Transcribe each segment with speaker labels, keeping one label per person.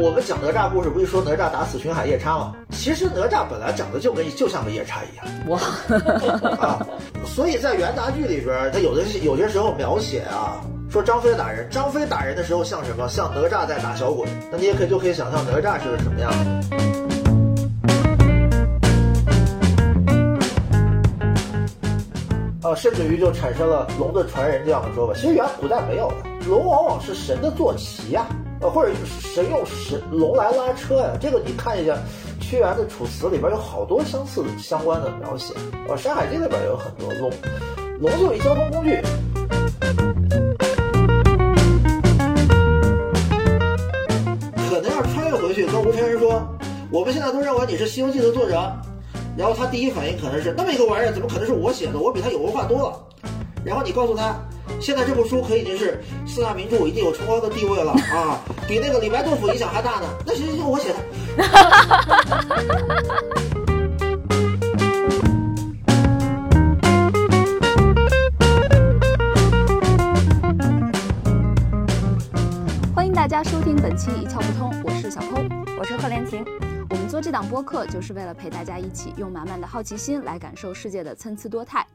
Speaker 1: 我们讲哪吒故事，不是说哪吒打死巡海夜叉吗？其实哪吒本来长得就跟就像个夜叉一样。
Speaker 2: 哇，
Speaker 1: 啊，所以在元杂剧里边，他有的有些时候描写啊，说张飞打人，张飞打人的时候像什么？像哪吒在打小鬼。那你也可以就可以想象哪吒是个什么样的。啊，甚至于就产生了龙的传人这样的说法。其实原古代没有的，龙往往是神的坐骑呀，呃，或者神用神龙来拉车呀。这个你看一下屈原的《楚辞》里边有好多相似相关的描写，呃，《山海经》里边也有很多龙，龙作为交通工具。可能要穿越回去跟吴承恩说，我们现在都认为你是《西游记》的作者。然后他第一反应可能是那么一个玩意儿，怎么可能是我写的？我比他有文化多了。然后你告诉他，现在这部书可已经是四大名著，已经有崇高的地位了啊，比那个李白杜甫影响还大呢。那行行行，我写的。
Speaker 2: 欢迎大家收听本期一窍不通，我是小偷，
Speaker 3: 我是贺连晴。
Speaker 2: 我们做这档播客，就是为了陪大家一起用满满的好奇心来感受世界的参差多态。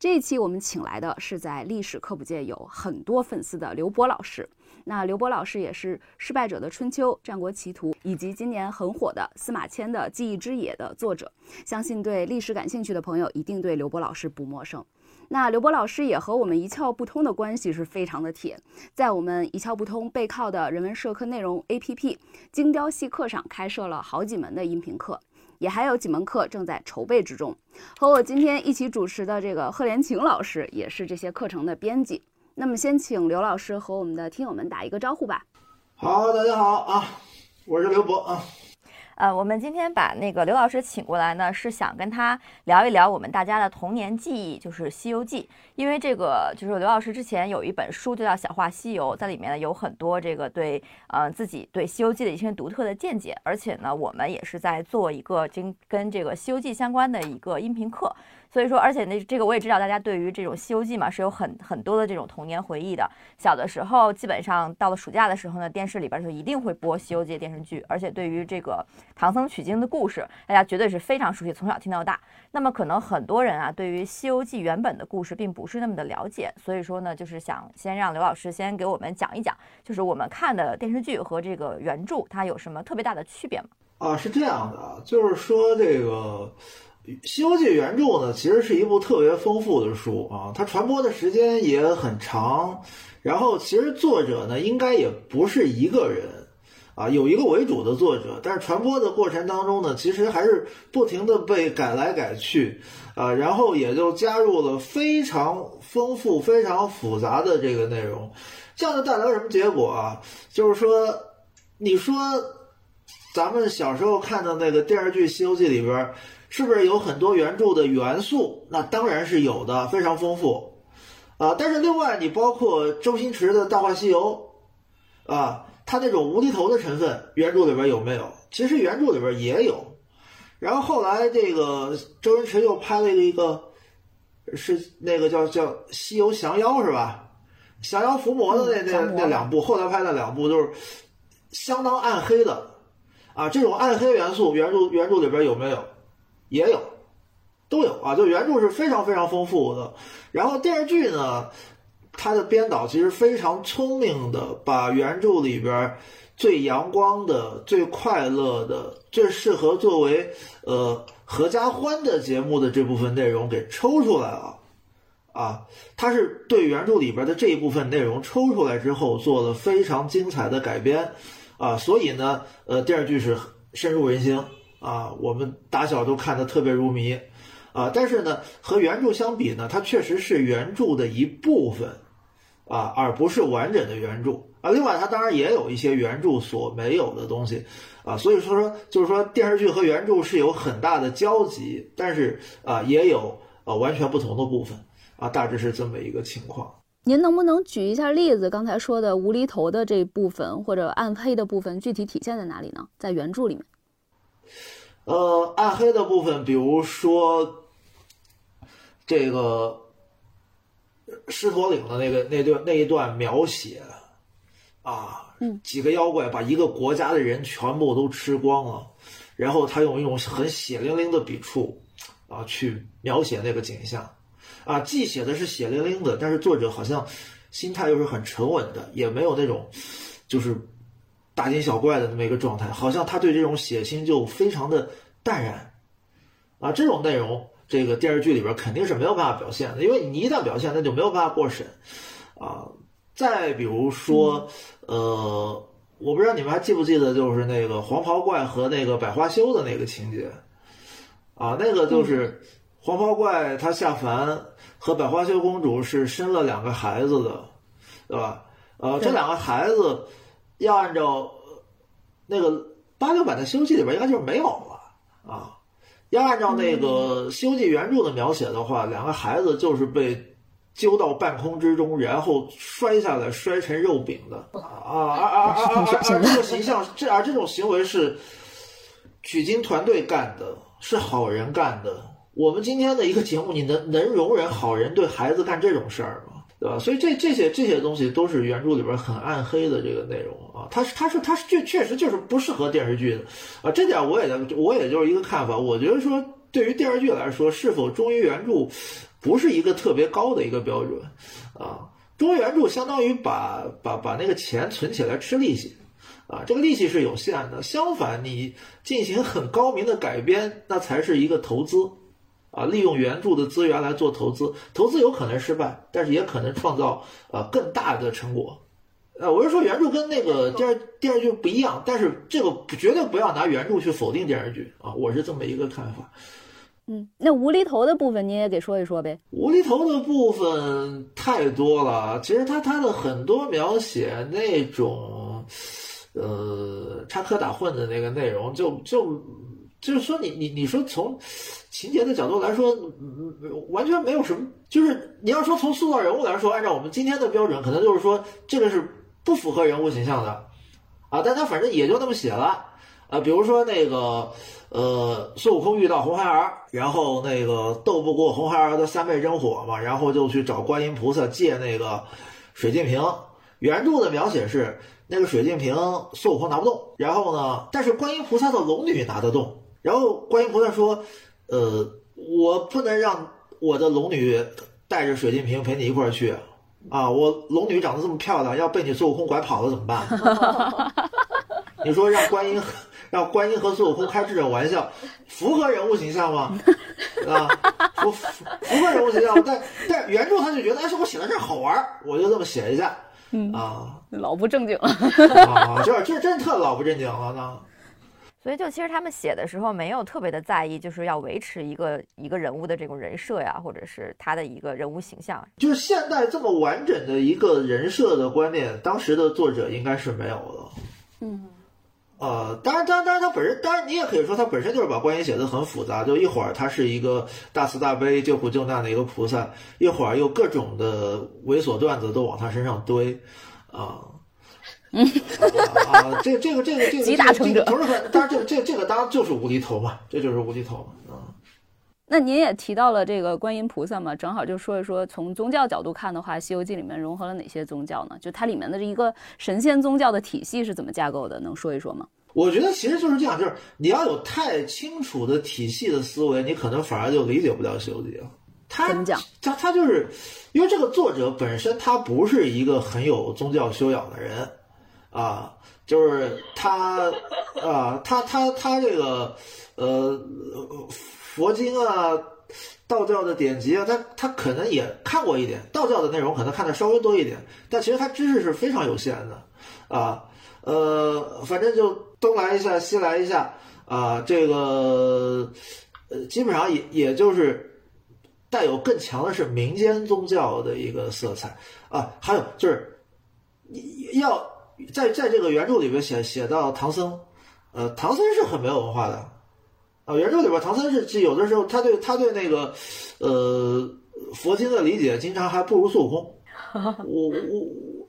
Speaker 2: 这一期我们请来的是在历史科普界有很多粉丝的刘博老师。那刘博老师也是《失败者的春秋》《战国奇图》以及今年很火的司马迁的《记忆之野》的作者。相信对历史感兴趣的朋友，一定对刘博老师不陌生。那刘博老师也和我们一窍不通的关系是非常的铁，在我们一窍不通背靠的人文社科内容 APP 精雕细课上开设了好几门的音频课，也还有几门课正在筹备之中。和我今天一起主持的这个贺连晴老师也是这些课程的编辑。那么先请刘老师和我们的听友们打一个招呼吧。
Speaker 1: 好，大家好啊，我是刘博啊。
Speaker 3: 呃，我们今天把那个刘老师请过来呢，是想跟他聊一聊我们大家的童年记忆，就是《西游记》。因为这个，就是刘老师之前有一本书，就叫《小话西游》，在里面呢有很多这个对呃自己对《西游记》的一些独特的见解。而且呢，我们也是在做一个经跟这个《西游记》相关的一个音频课。所以说，而且那这个我也知道，大家对于这种《西游记》嘛是有很很多的这种童年回忆的。小的时候，基本上到了暑假的时候呢，电视里边就一定会播《西游记》电视剧。而且对于这个唐僧取经的故事，大家绝对是非常熟悉，从小听到大。那么可能很多人啊，对于《西游记》原本的故事并不是那么的了解。所以说呢，就是想先让刘老师先给我们讲一讲，就是我们看的电视剧和这个原著它有什么特别大的区别吗？
Speaker 1: 啊，是这样的，就是说这个。《西游记》原著呢，其实是一部特别丰富的书啊，它传播的时间也很长。然后，其实作者呢，应该也不是一个人啊，有一个为主的作者，但是传播的过程当中呢，其实还是不停的被改来改去啊，然后也就加入了非常丰富、非常复杂的这个内容，这样就带来了什么结果啊？就是说，你说咱们小时候看的那个电视剧《西游记》里边。是不是有很多原著的元素？那当然是有的，非常丰富，啊！但是另外，你包括周星驰的《大话西游》，啊，他那种无厘头的成分，原著里边有没有？其实原著里边也有。然后后来这个周星驰又拍了一个，是那个叫叫《西游降妖》是吧？降妖伏魔的那那那两部，后来拍的两部都是相当暗黑的，啊，这种暗黑元素，原著原著里边有没有？也有，都有啊，就原著是非常非常丰富的。然后电视剧呢，它的编导其实非常聪明的，把原著里边最阳光的、最快乐的、最适合作为呃合家欢的节目的这部分内容给抽出来了。啊，它是对原著里边的这一部分内容抽出来之后，做了非常精彩的改编。啊，所以呢，呃，电视剧是深入人心。啊，我们打小都看得特别入迷，啊，但是呢，和原著相比呢，它确实是原著的一部分，啊，而不是完整的原著啊。另外，它当然也有一些原著所没有的东西，啊，所以说说就是说电视剧和原著是有很大的交集，但是啊，也有呃完全不同的部分，啊，大致是这么一个情况。
Speaker 2: 您能不能举一下例子？刚才说的无厘头的这部分或者暗黑的部分，具体体现在哪里呢？在原著里面。
Speaker 1: 呃，暗黑的部分，比如说这个狮驼岭的那个那段那一段描写，啊，几个妖怪把一个国家的人全部都吃光了，然后他用一种很血淋淋的笔触啊去描写那个景象，啊，既写的是血淋淋的，但是作者好像心态又是很沉稳的，也没有那种就是大惊小怪的那么一个状态，好像他对这种血腥就非常的淡然，啊，这种内容这个电视剧里边肯定是没有办法表现的，因为你一旦表现，那就没有办法过审，啊。再比如说，呃，我不知道你们还记不记得，就是那个黄袍怪和那个百花羞的那个情节，啊，那个就是黄袍怪他下凡和百花羞公主是生了两个孩子的，对吧？呃，这两个孩子要按照那个八六版的《西游记》里边应该就是没有了啊，要按照那个《西游记》原著的描写的话，两个孩子就是被。揪到半空之中，然后摔下来，摔成肉饼的啊啊啊啊 啊！这个形象，这而这种行为是取经团队干的，是好人干的。我们今天的一个节目，你能能容忍好人对孩子干这种事儿吗？对吧？所以这这些这些东西都是原著里边很暗黑的这个内容啊。它是它是它是确确实就是不适合电视剧的啊。这点我也我也就是一个看法。我觉得说，对于电视剧来说，是否忠于原著？不是一个特别高的一个标准，啊，忠于原著相当于把把把那个钱存起来吃利息，啊，这个利息是有限的。相反，你进行很高明的改编，那才是一个投资，啊，利用原著的资源来做投资，投资有可能失败，但是也可能创造呃更大的成果。呃，我是说原著跟那个电视电视剧不一样，但是这个绝对不要拿原著去否定电视剧啊，我是这么一个看法。
Speaker 2: 嗯，那无厘头的部分你也给说一说呗。
Speaker 1: 无厘头的部分太多了，其实他他的很多描写那种，呃，插科打诨的那个内容，就就就就是说，你你你说从情节的角度来说，完全没有什么。就是你要说从塑造人物来说，按照我们今天的标准，可能就是说这个是不符合人物形象的，啊，但他反正也就那么写了，啊，比如说那个。呃，孙悟空遇到红孩儿，然后那个斗不过红孩儿的三昧真火嘛，然后就去找观音菩萨借那个水晶瓶。原著的描写是那个水晶瓶孙悟空拿不动，然后呢，但是观音菩萨的龙女拿得动。然后观音菩萨说：“呃，我不能让我的龙女带着水晶瓶陪你一块儿去啊！我龙女长得这么漂亮，要被你孙悟空拐跑了怎么办？你说让观音。”让观音和孙悟空开这种玩笑，符合人物形象吗？啊，符符符合人物形象？但但原著他就觉得，哎，是我写的这好玩，我就这么写一下。
Speaker 2: 嗯
Speaker 1: 啊，
Speaker 2: 老不正经了。
Speaker 1: 啊，这这真特老不正经了呢。
Speaker 3: 所以就其实他们写的时候没有特别的在意，就是要维持一个一个人物的这种人设呀，或者是他的一个人物形象。
Speaker 1: 就是现代这么完整的一个人设的观念，当时的作者应该是没有的。
Speaker 2: 嗯。
Speaker 1: 呃，当然，当然，当然，他本身，当然，你也可以说他本身就是把观音写的很复杂，就一会儿他是一个大慈大悲、救苦救难的一个菩萨，一会儿又各种的猥琐段子都往他身上堆，啊，
Speaker 2: 嗯，
Speaker 1: 啊，这这个这个这个
Speaker 2: 集大成者，
Speaker 1: 不是很，当然这个这这个当然就是无厘头嘛，这就是无厘头嘛，啊。
Speaker 2: 那您也提到了这个观音菩萨嘛，正好就说一说从宗教角度看的话，《西游记》里面融合了哪些宗教呢？就它里面的这一个神仙宗教的体系是怎么架构的？能说一说吗？
Speaker 1: 我觉得其实就是这样，就是你要有太清楚的体系的思维，你可能反而就理解不了《西游记》了。他
Speaker 2: 怎么讲？
Speaker 1: 他他就是因为这个作者本身他不是一个很有宗教修养的人啊，就是他啊，他他他这个呃。佛经啊，道教的典籍啊，他他可能也看过一点，道教的内容可能看的稍微多一点，但其实他知识是非常有限的，啊，呃，反正就东来一下西来一下啊，这个呃，基本上也也就是带有更强的是民间宗教的一个色彩啊，还有就是要在在这个原著里边写写到唐僧，呃，唐僧是很没有文化的。啊，原著里边唐僧是有的时候，他对他对那个，呃，佛经的理解，经常还不如孙悟空。我我，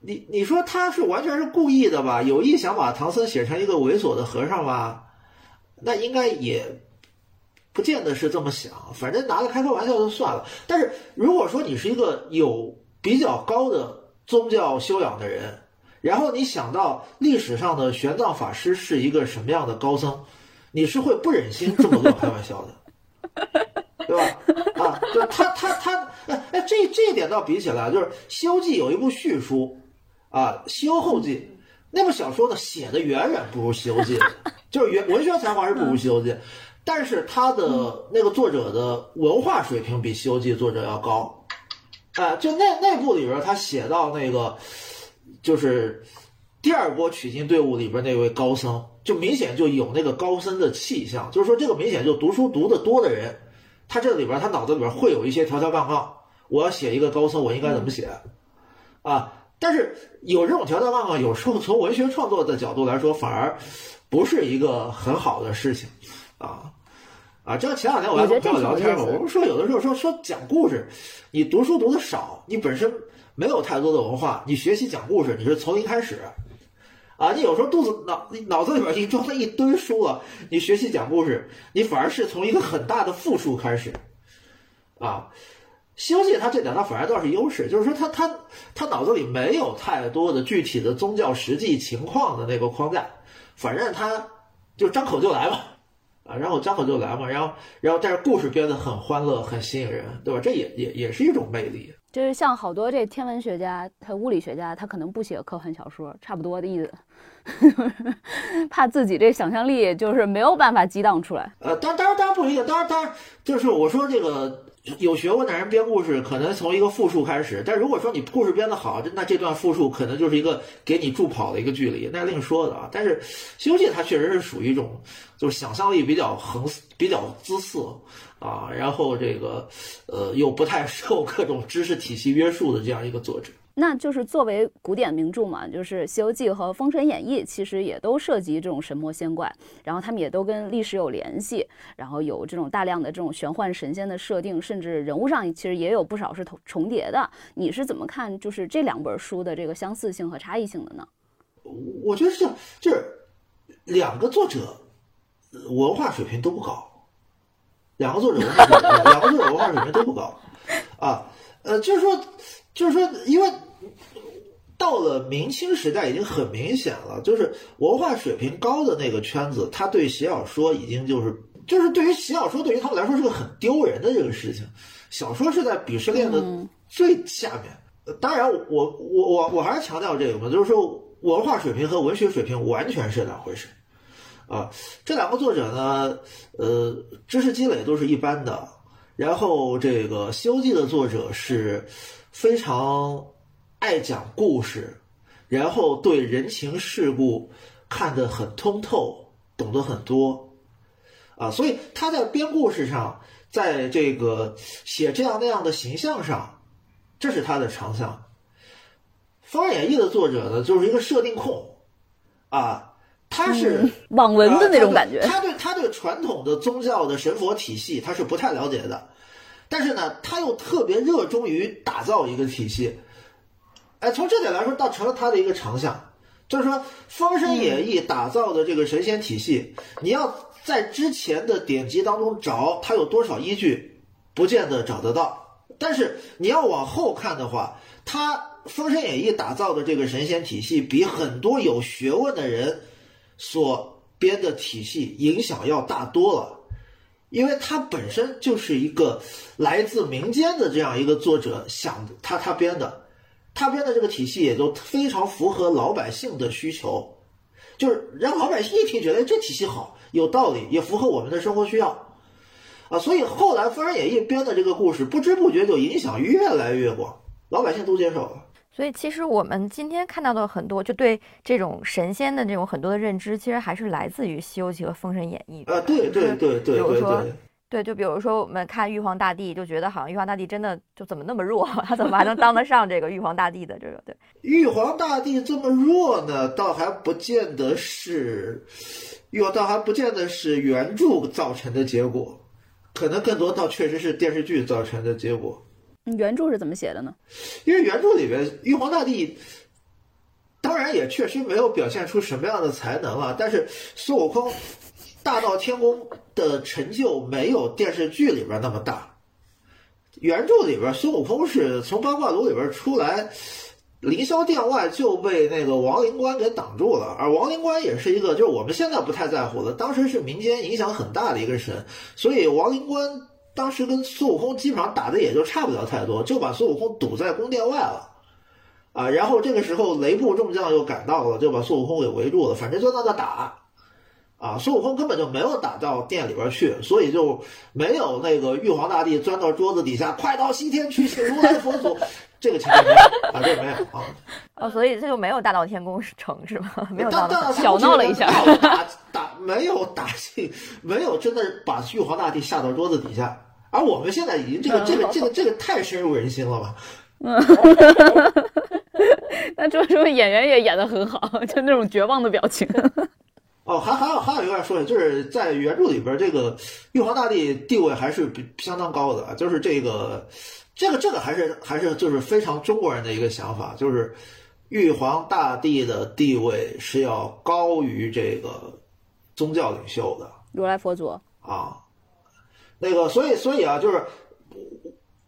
Speaker 1: 你你说他是完全是故意的吧？有意想把唐僧写成一个猥琐的和尚吧？那应该也不见得是这么想，反正拿他开开玩笑就算了。但是如果说你是一个有比较高的宗教修养的人，然后你想到历史上的玄奘法师是一个什么样的高僧，你是会不忍心这么跟我开玩笑的，对吧？啊，就他他他，哎哎，这这一点倒比起来，就是《西游记》有一部续书，啊，《西游后记》那部小说呢写的远远不如《西游记》，就是原文学才华是不如《西游记》，但是他的那个作者的文化水平比《西游记》作者要高，啊，就那那部里边他写到那个。就是第二波取经队伍里边那位高僧，就明显就有那个高僧的气象。就是说，这个明显就读书读得多的人，他这里边他脑子里边会有一些条条杠杠。我要写一个高僧，我应该怎么写？啊！但是有这种条条杠杠，有时候从文学创作的角度来说，反而不是一个很好的事情啊啊！这前两天我还跟朋友聊天嘛，我们说有的时候说说讲故事，你读书读的少，你本身。没有太多的文化，你学习讲故事，你是从零开始，啊，你有时候肚子脑脑子里边已经装了一堆书了，你学习讲故事，你反而是从一个很大的负数开始，啊，《西游记》它这点它反而倒是优势，就是说他他他脑子里没有太多的具体的宗教实际情况的那个框架，反正他就张口就来嘛，啊，然后张口就来嘛，然后然后但是故事编得很欢乐，很吸引人，对吧？这也也也是一种魅力。
Speaker 2: 就是像好多这天文学家、他物理学家，他可能不写科幻小说，差不多的意思，怕自己这想象力就是没有办法激荡出来。
Speaker 1: 呃，当当然当然不一样，当然当然就是我说这个。有学问的人编故事，可能从一个复数开始。但如果说你故事编得好，那这段复数可能就是一个给你助跑的一个距离，那另说的啊。但是《西游记》它确实是属于一种，就是想象力比较横、比较姿色啊，然后这个呃又不太受各种知识体系约束的这样一个作者。
Speaker 2: 那就是作为古典名著嘛，就是《西游记》和《封神演义》，其实也都涉及这种神魔仙怪，然后他们也都跟历史有联系，然后有这种大量的这种玄幻神仙的设定，甚至人物上其实也有不少是重重叠的。你是怎么看就是这两本书的这个相似性和差异性的呢？
Speaker 1: 我觉得是这样，就是两个作者文化水平都不高，两个作者文化水平，两个作者文化水平都不高啊，呃，就是说，就是说，因为。到了明清时代，已经很明显了，就是文化水平高的那个圈子，他对写小说已经就是就是对于写小说，对于他们来说是个很丢人的这个事情。小说是在鄙视链的最下面。当然，我我我我还是强调这个嘛，就是说文化水平和文学水平完全是两回事。啊，这两个作者呢，呃，知识积累都是一般的。然后这个《西游记》的作者是非常。爱讲故事，然后对人情世故看得很通透，懂得很多，啊，所以他在编故事上，在这个写这样那样的形象上，这是他的长项。《封神演义》的作者呢，就是一个设定控，啊，他是
Speaker 2: 网文的那种感觉，
Speaker 1: 他对他对传统的宗教的神佛体系他是不太了解的，但是呢，他又特别热衷于打造一个体系。哎，从这点来说，倒成了他的一个长项，就是说《封神演义》打造的这个神仙体系，你要在之前的典籍当中找它有多少依据，不见得找得到。但是你要往后看的话，他《封神演义》打造的这个神仙体系，比很多有学问的人所编的体系影响要大多了，因为他本身就是一个来自民间的这样一个作者想他他编的。他编的这个体系也就非常符合老百姓的需求，就是让老百姓一听觉得这体系好，有道理，也符合我们的生活需要，啊，所以后来《封神演义》编的这个故事，不知不觉就影响越来越广，老百姓都接受了。
Speaker 3: 所以其实我们今天看到的很多，就对这种神仙的这种很多的认知，其实还是来自于《西游记》和《封神演义》。
Speaker 1: 啊，对对对对比如说。
Speaker 3: 对，就比如说我们看玉皇大帝，就觉得好像玉皇大帝真的就怎么那么弱，他怎么还能当得上这个玉皇大帝的这个？对，
Speaker 1: 玉皇大帝这么弱呢，倒还不见得是，玉倒还不见得是原著造成的结果，可能更多倒确实是电视剧造成的结果。
Speaker 2: 原著是怎么写的呢？
Speaker 1: 因为原著里边玉皇大帝，当然也确实没有表现出什么样的才能了，但是孙悟空。大闹天宫的成就没有电视剧里边那么大。原著里边，孙悟空是从八卦炉里边出来，凌霄殿外就被那个王灵官给挡住了，而王灵官也是一个，就是我们现在不太在乎的，当时是民间影响很大的一个神，所以王灵官当时跟孙悟空基本上打的也就差不了太多，就把孙悟空堵在宫殿外了，啊，然后这个时候雷部众将又赶到了，就把孙悟空给围住了，反正就在那打，啊，孙悟空根本就没有打到殿里边去，所以就没有那个玉皇大帝钻到桌子底下，快到西天去请如来佛祖。这个情况没有啊，这个没有啊。
Speaker 3: 哦，所以这就没有大闹天宫城是吗？没有
Speaker 1: 大
Speaker 3: 闹，
Speaker 2: 小闹了一下，
Speaker 1: 打打没有打进，没有真的把玉皇大帝吓到桌子底下。而我们现在已经这个这个这个这个太深入人心了吧？
Speaker 2: 嗯，那这说明演员也演得很好，就那种绝望的表情。
Speaker 1: 哦，还还有还有一个说的，就是在原著里边，这个玉皇大帝地位还是比相当高的，就是这个。这个这个还是还是就是非常中国人的一个想法，就是玉皇大帝的地位是要高于这个宗教领袖的，
Speaker 2: 如来佛祖
Speaker 1: 啊，那个所以所以啊，就是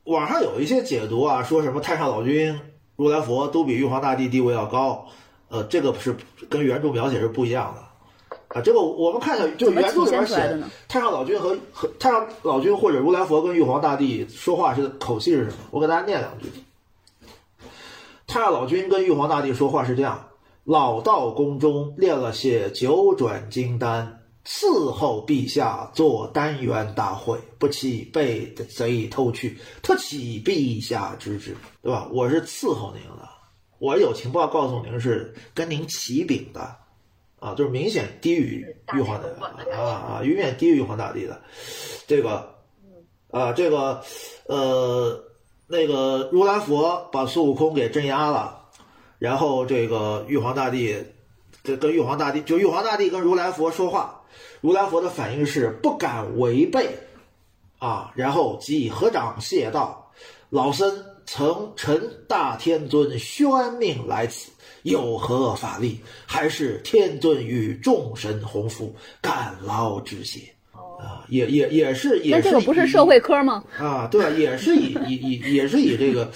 Speaker 1: 网上有一些解读啊，说什么太上老君、如来佛都比玉皇大帝地位要高，呃，这个是跟原著描写是不一样的。啊，这个我们看一下，就原著里边写太上老君和和太上老君或者如来佛跟玉皇大帝说话是口气是什么？我给大家念两句。太上老君跟玉皇大帝说话是这样：老道宫中炼了些九转金丹，伺候陛下做丹元大会，不期被贼偷去，特启陛下之旨，对吧？我是伺候您的，我有情报告诉您是跟您启禀的。啊，就是明显低于玉皇的啊啊，远远低于玉皇大帝的，这个，啊，这个，呃，那个如来佛把孙悟空给镇压了，然后这个玉皇大帝，这跟玉皇大帝就玉皇大帝跟如来佛说话，如来佛的反应是不敢违背，啊，然后即以合掌谢道：“老僧曾承大天尊宣命来此。”有何法力？还是天尊与众神洪福，感劳致谢。啊，也也也是，也是。
Speaker 2: 那这个不是社会科吗？
Speaker 1: 啊，对吧？也是以以以 也是以这个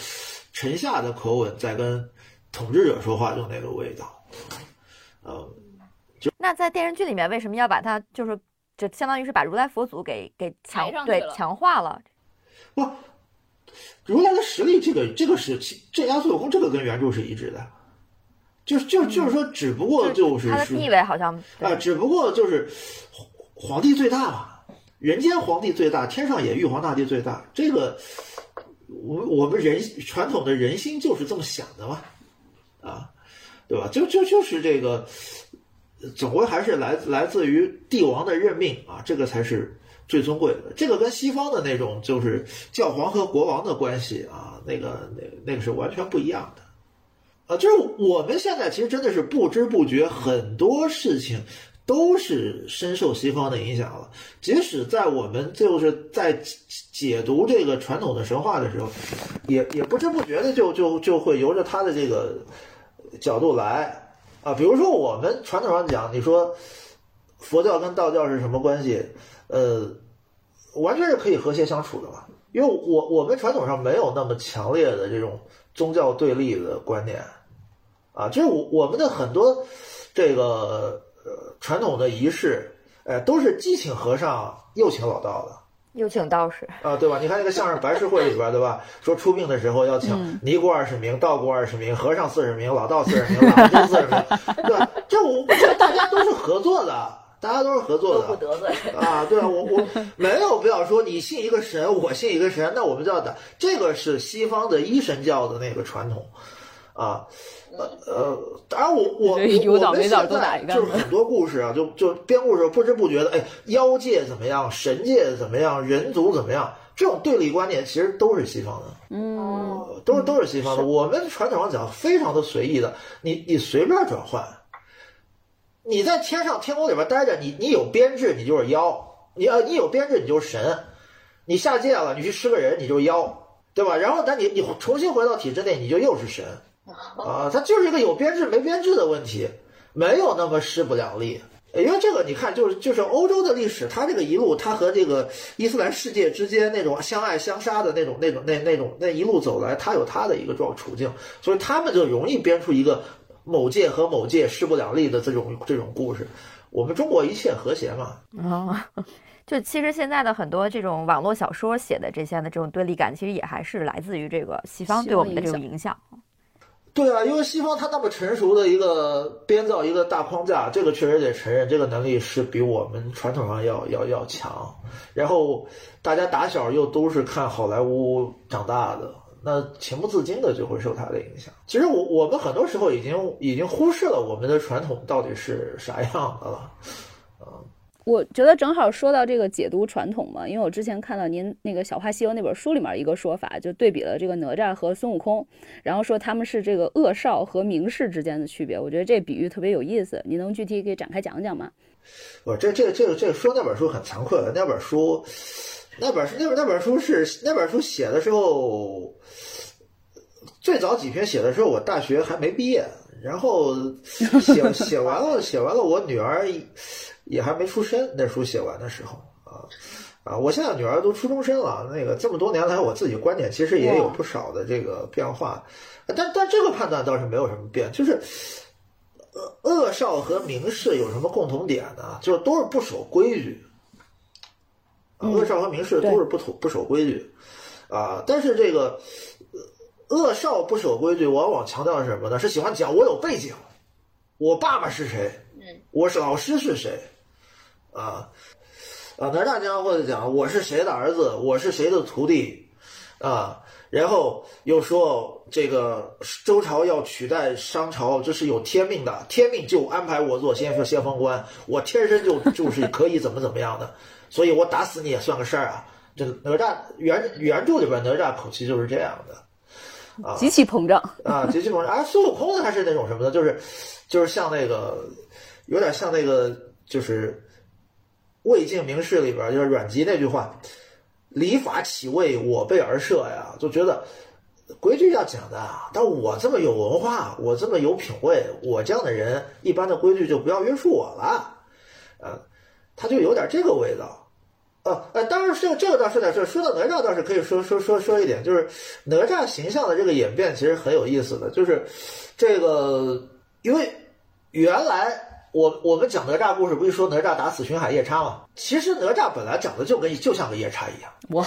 Speaker 1: 臣下的口吻在跟统治者说话，就那个味道。嗯，就
Speaker 3: 那在电视剧里面，为什么要把它就是就相当于是把如来佛祖给给强对强化了？
Speaker 1: 不，如来的实力，这个这个是镇压孙悟空，这个跟原著是一致的。就是就就是说，只不过就是
Speaker 3: 他的地位好像
Speaker 1: 啊，只不过就是皇帝最大嘛，人间皇帝最大，天上也玉皇大帝最大。这个我我们人传统的人心就是这么想的嘛，啊，对吧？就就就是这个，总归还是来来自于帝王的任命啊，这个才是最尊贵的。这个跟西方的那种就是教皇和国王的关系啊，那个那那个是完全不一样的。啊，就是我们现在其实真的是不知不觉，很多事情都是深受西方的影响了。即使在我们就是在解读这个传统的神话的时候，也也不知不觉的就就就会由着他的这个角度来啊。比如说我们传统上讲，你说佛教跟道教是什么关系？呃，完全是可以和谐相处的嘛。因为我我们传统上没有那么强烈的这种。宗教对立的观念，啊，就是我我们的很多这个呃传统的仪式，哎，都是既请和尚又请老道的，
Speaker 3: 又请道士
Speaker 1: 啊，对吧？你看那个相声白事会里边，对吧？说出殡的时候要请尼姑二十名，道姑二十名，和尚四十名，老道四十名，老丁四十名，对吧？这我这大家都是合作的。大家都是合作的，
Speaker 3: 不得罪
Speaker 1: 啊！对啊，我我 没有必要说你信一个神，我信一个神，那我们就要打这个是西方的一神教的那个传统啊。呃呃，当然我 我我们现在就是很多故事啊，就就编故事不知不觉的，哎，妖界怎么样，神界怎么样，人族怎么样，这种对立观念其实都是西方的，
Speaker 2: 嗯，
Speaker 1: 都是都是西方的。我们传统上讲非常的随意的，你你随便转换。你在天上天宫里边待着，你你有编制，你就是妖；你呃你有编制，你就是神。你下界了，你去吃个人，你就是妖，对吧？然后但你你重新回到体制内，你就又是神啊！它就是一个有编制没编制的问题，没有那么势不两立因为这个，你看，就是就是欧洲的历史，它这个一路，它和这个伊斯兰世界之间那种相爱相杀的那种、那种、那那种那一路走来，它有它的一个状处境，所以他们就容易编出一个某界和某界势不两立的这种这种故事。我们中国一切和谐嘛。
Speaker 3: 哦，就其实现在的很多这种网络小说写的这些的这种对立感，其实也还是来自于这个西方对我们的这种影响。
Speaker 1: 对啊，因为西方它那么成熟的一个编造一个大框架，这个确实得承认，这个能力是比我们传统上要要要强。然后大家打小又都是看好莱坞长大的，那情不自禁的就会受它的影响。其实我我们很多时候已经已经忽视了我们的传统到底是啥样的了，
Speaker 2: 我觉得正好说到这个解读传统嘛，因为我之前看到您那个《小话西游》那本书里面一个说法，就对比了这个哪吒和孙悟空，然后说他们是这个恶少和名士之间的区别。我觉得这比喻特别有意思，你能具体给展开讲讲吗？
Speaker 1: 我这这这这说那本书很惭愧的，那本书，那本书那本那本书是那本书写的时候，最早几篇写的时候我大学还没毕业，然后写写完了写完了，我女儿。也还没出生，那书写完的时候啊啊！我现在女儿都初中生了，那个这么多年来，我自己观点其实也有不少的这个变化，但但这个判断倒是没有什么变，就是恶恶少和明士有什么共同点呢？就是都是不守规矩，恶少和明士都是不守不守规矩啊。但是这个恶少不守规矩，往往强调是什么呢？是喜欢讲我有背景，我爸爸是谁，我是老师是谁。啊，啊，哪吒经常会讲我是谁的儿子，我是谁的徒弟，啊，然后又说这个周朝要取代商朝，这是有天命的，天命就安排我做先锋先锋官，我天生就就是可以怎么怎么样的，所以我打死你也算个事儿啊。这哪吒原原著里边哪吒口气就是这样的，啊，
Speaker 2: 极其膨胀
Speaker 1: 啊，极其膨胀。而孙悟空呢，他是那种什么呢？就是就是像那个有点像那个就是。魏晋名士里边就是阮籍那句话：“礼法岂为我辈而设呀？”就觉得规矩要讲的啊，但我这么有文化，我这么有品位，我这样的人，一般的规矩就不要约束我了。呃，他就有点这个味道。呃，呃，当然是这个倒是在这说到哪吒倒是可以说说说说一点，就是哪吒形象的这个演变其实很有意思的，就是这个因为原来。我我们讲哪吒故事，不是说哪吒打死巡海夜叉吗？其实哪吒本来长得就跟就像个夜叉一样。
Speaker 2: 哇，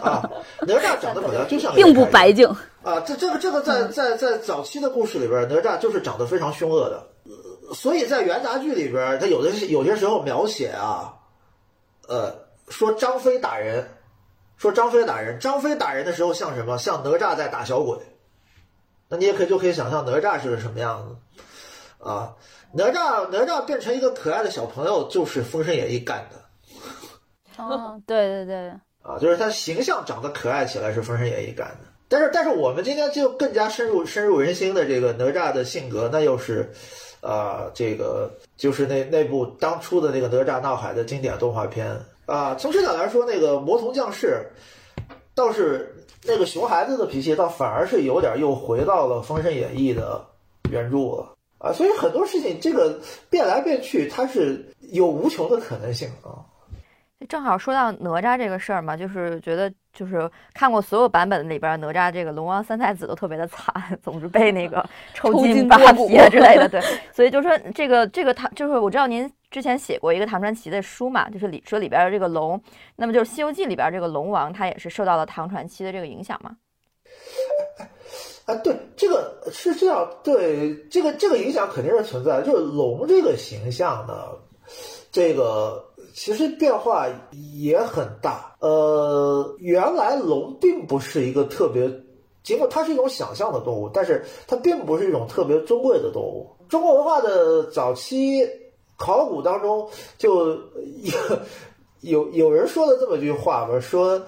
Speaker 1: 啊，哪吒长得本来就像
Speaker 2: 并不白净
Speaker 1: 啊。这这个这个在在在早期的故事里边，哪吒就是长得非常凶恶的。所以在元杂剧里边，他有的有些时候描写啊，呃，说张飞打人，说张飞打人，张飞打人的时候像什么？像哪吒在打小鬼。那你也可以就可以想象哪吒是个什么样子啊。哪吒哪吒变成一个可爱的小朋友，就是《封神演义》干
Speaker 2: 的。哦，对对对，
Speaker 1: 啊，就是他形象长得可爱起来是《封神演义》干的。但是但是我们今天就更加深入深入人心的这个哪吒的性格，那又是，啊，这个就是那那部当初的那个哪吒闹海的经典动画片啊。从这点来说，那个魔童降世，倒是那个熊孩子的脾气，倒反而是有点又回到了《封神演义》的原著了。啊，所以很多事情这个变来变去，它是有无穷的可能性啊。
Speaker 3: 正好说到哪吒这个事儿嘛，就是觉得就是看过所有版本里边哪吒这个龙王三太子都特别的惨，总是被那个 抽筋扒皮之类的。对，所以就说这个这个唐，就是我知道您之前写过一个唐传奇的书嘛，就是里说里边的这个龙，那么就是《西游记》里边这个龙王，他也是受到了唐传奇的这个影响嘛。
Speaker 1: 啊，对，这个是这样，对，这个这个影响肯定是存在。就是龙这个形象呢，这个其实变化也很大。呃，原来龙并不是一个特别，尽管它是一种想象的动物，但是它并不是一种特别尊贵的动物。中国文化的早期考古当中，就有有有人说了这么一句话吧，说。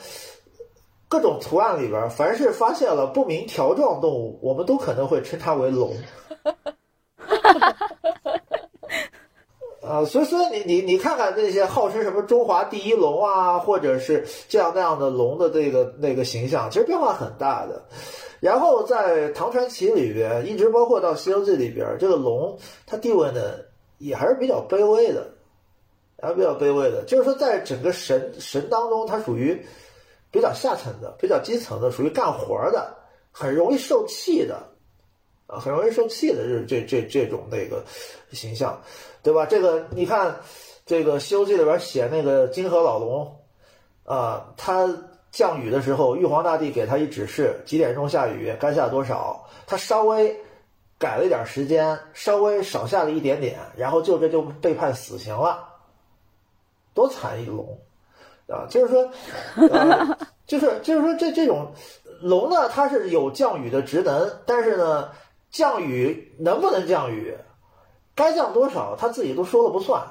Speaker 1: 各种图案里边，凡是发现了不明条状动物，我们都可能会称它为龙。啊，所以所以你你你看看那些号称什么中华第一龙啊，或者是这样那样的龙的这个那个形象，其实变化很大的。然后在唐传奇里边，一直包括到西游记里边，这个龙它地位呢也还是比较卑微的，还是比较卑微的。就是说，在整个神神当中，它属于比较下层的、比较基层的，属于干活的，很容易受气的，啊，很容易受气的，这这这这种那个形象，对吧？这个你看，这个《西游记》里边写那个金河老龙，啊，他降雨的时候，玉皇大帝给他一指示，几点钟下雨，该下多少，他稍微。改了一点时间，稍微少下了一点点，然后就这就被判死刑了，多惨一龙啊！就是说，呃、就是就是说这这种龙呢，它是有降雨的职能，但是呢，降雨能不能降雨，该降多少，他自己都说了不算，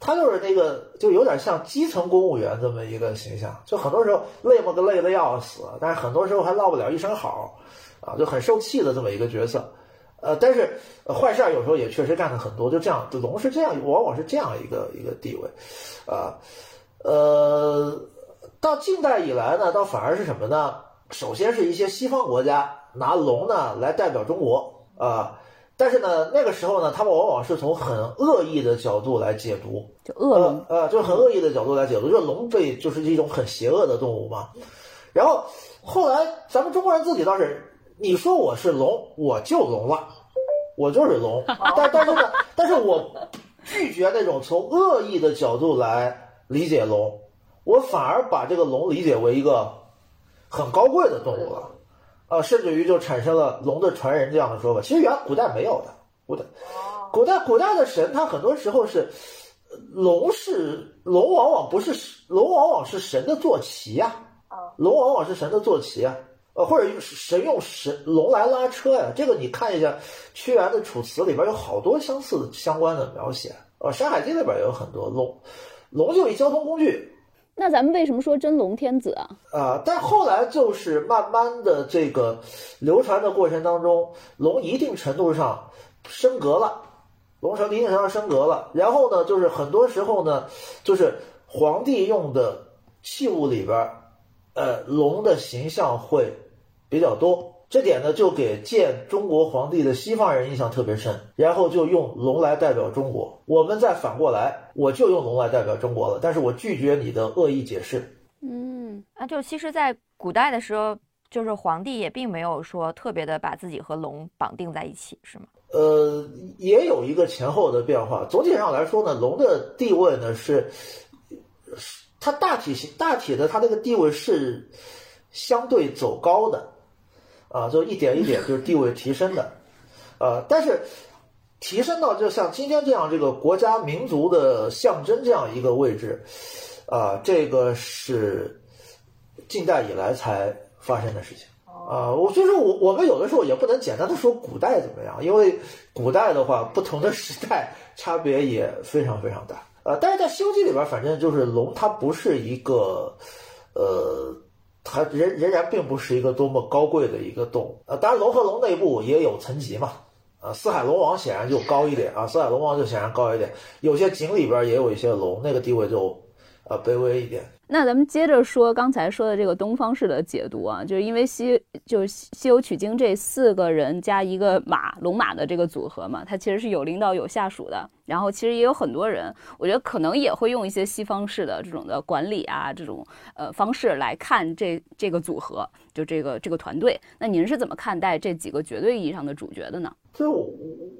Speaker 1: 他就是那个就有点像基层公务员这么一个形象，就很多时候累么个累的要死，但是很多时候还落不了一声好，啊，就很受气的这么一个角色。呃，但是坏事儿有时候也确实干的很多，就这样，龙是这样，往往是这样一个一个地位，啊，到近代以来呢，倒反而是什么呢？首先是一些西方国家拿龙呢来代表中国啊，但是呢，那个时候呢，他们往往是从很恶意的角度来解读，
Speaker 2: 就恶龙，
Speaker 1: 呃，就是很恶意的角度来解读，就是龙被就是一种很邪恶的动物嘛。然后后来咱们中国人自己倒是。你说我是龙，我就龙了，我就是龙。但但是呢，但是我拒绝那种从恶意的角度来理解龙，我反而把这个龙理解为一个很高贵的动物了，啊，甚至于就产生了龙的传人这样的说法。其实原古代没有的，古代，古代古代的神，他很多时候是龙是龙，往往不是龙，往往是神的坐骑呀，龙往往是神的坐骑啊。呃，或者神用神龙来拉车呀？这个你看一下屈原的《楚辞》里边有好多相似相关的描写。呃，《山海经》里边也有很多龙，龙就一交通工具。
Speaker 2: 那咱们为什么说真龙天子啊？
Speaker 1: 啊，但后来就是慢慢的这个流传的过程当中，龙一定程度上升格了，龙神一定程度上升格了。然后呢，就是很多时候呢，就是皇帝用的器物里边，呃，龙的形象会。比较多，这点呢就给见中国皇帝的西方人印象特别深，然后就用龙来代表中国。我们再反过来，我就用龙来代表中国了，但是我拒绝你的恶意解释。
Speaker 3: 嗯，啊，就其实，在古代的时候，就是皇帝也并没有说特别的把自己和龙绑定在一起，是吗？
Speaker 1: 呃，也有一个前后的变化。总体上来说呢，龙的地位呢是，它大体大体的，它那个地位是相对走高的。啊，就一点一点就是地位提升的，呃，但是提升到就像今天这样这个国家民族的象征这样一个位置，啊，这个是近代以来才发生的事情啊。我所以说我我们有的时候也不能简单的说古代怎么样，因为古代的话，不同的时代差别也非常非常大啊。但是在《西游记》里边，反正就是龙，它不是一个呃。它仍仍然并不是一个多么高贵的一个动物啊！当然，龙和龙内部也有层级嘛，啊，四海龙王显然就高一点啊，四海龙王就显然高一点。有些井里边也有一些龙，那个地位就，呃，卑微一点。
Speaker 2: 那咱们接着说刚才说的这个东方式的解读啊，就是因为西就是西游取经这四个人加一个马龙马的这个组合嘛，它其实是有领导有下属的。然后其实也有很多人，我觉得可能也会用一些西方式的这种的管理啊这种呃方式来看这这个组合，就这个这个团队。那您是怎么看待这几个绝对意义上的主角的呢？
Speaker 1: 就我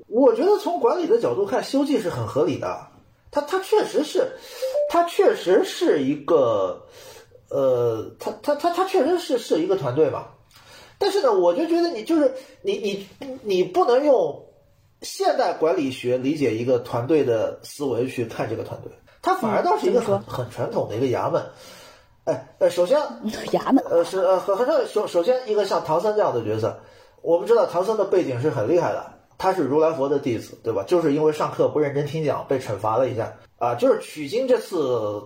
Speaker 1: 我觉得从管理的角度看，《西游记》是很合理的。它它确实是，他确实是一个，呃，他他他他确实是是一个团队吧。但是呢，我就觉得你就是你你你不能用现代管理学理解一个团队的思维去看这个团队，他反而倒是一个很很传统的一个衙门。哎呃，首先
Speaker 2: 衙门
Speaker 1: 呃是呃很很首首先一个像唐僧这样的角色，我们知道唐僧的背景是很厉害的。他是如来佛的弟子，对吧？就是因为上课不认真听讲，被惩罚了一下啊。就是取经这次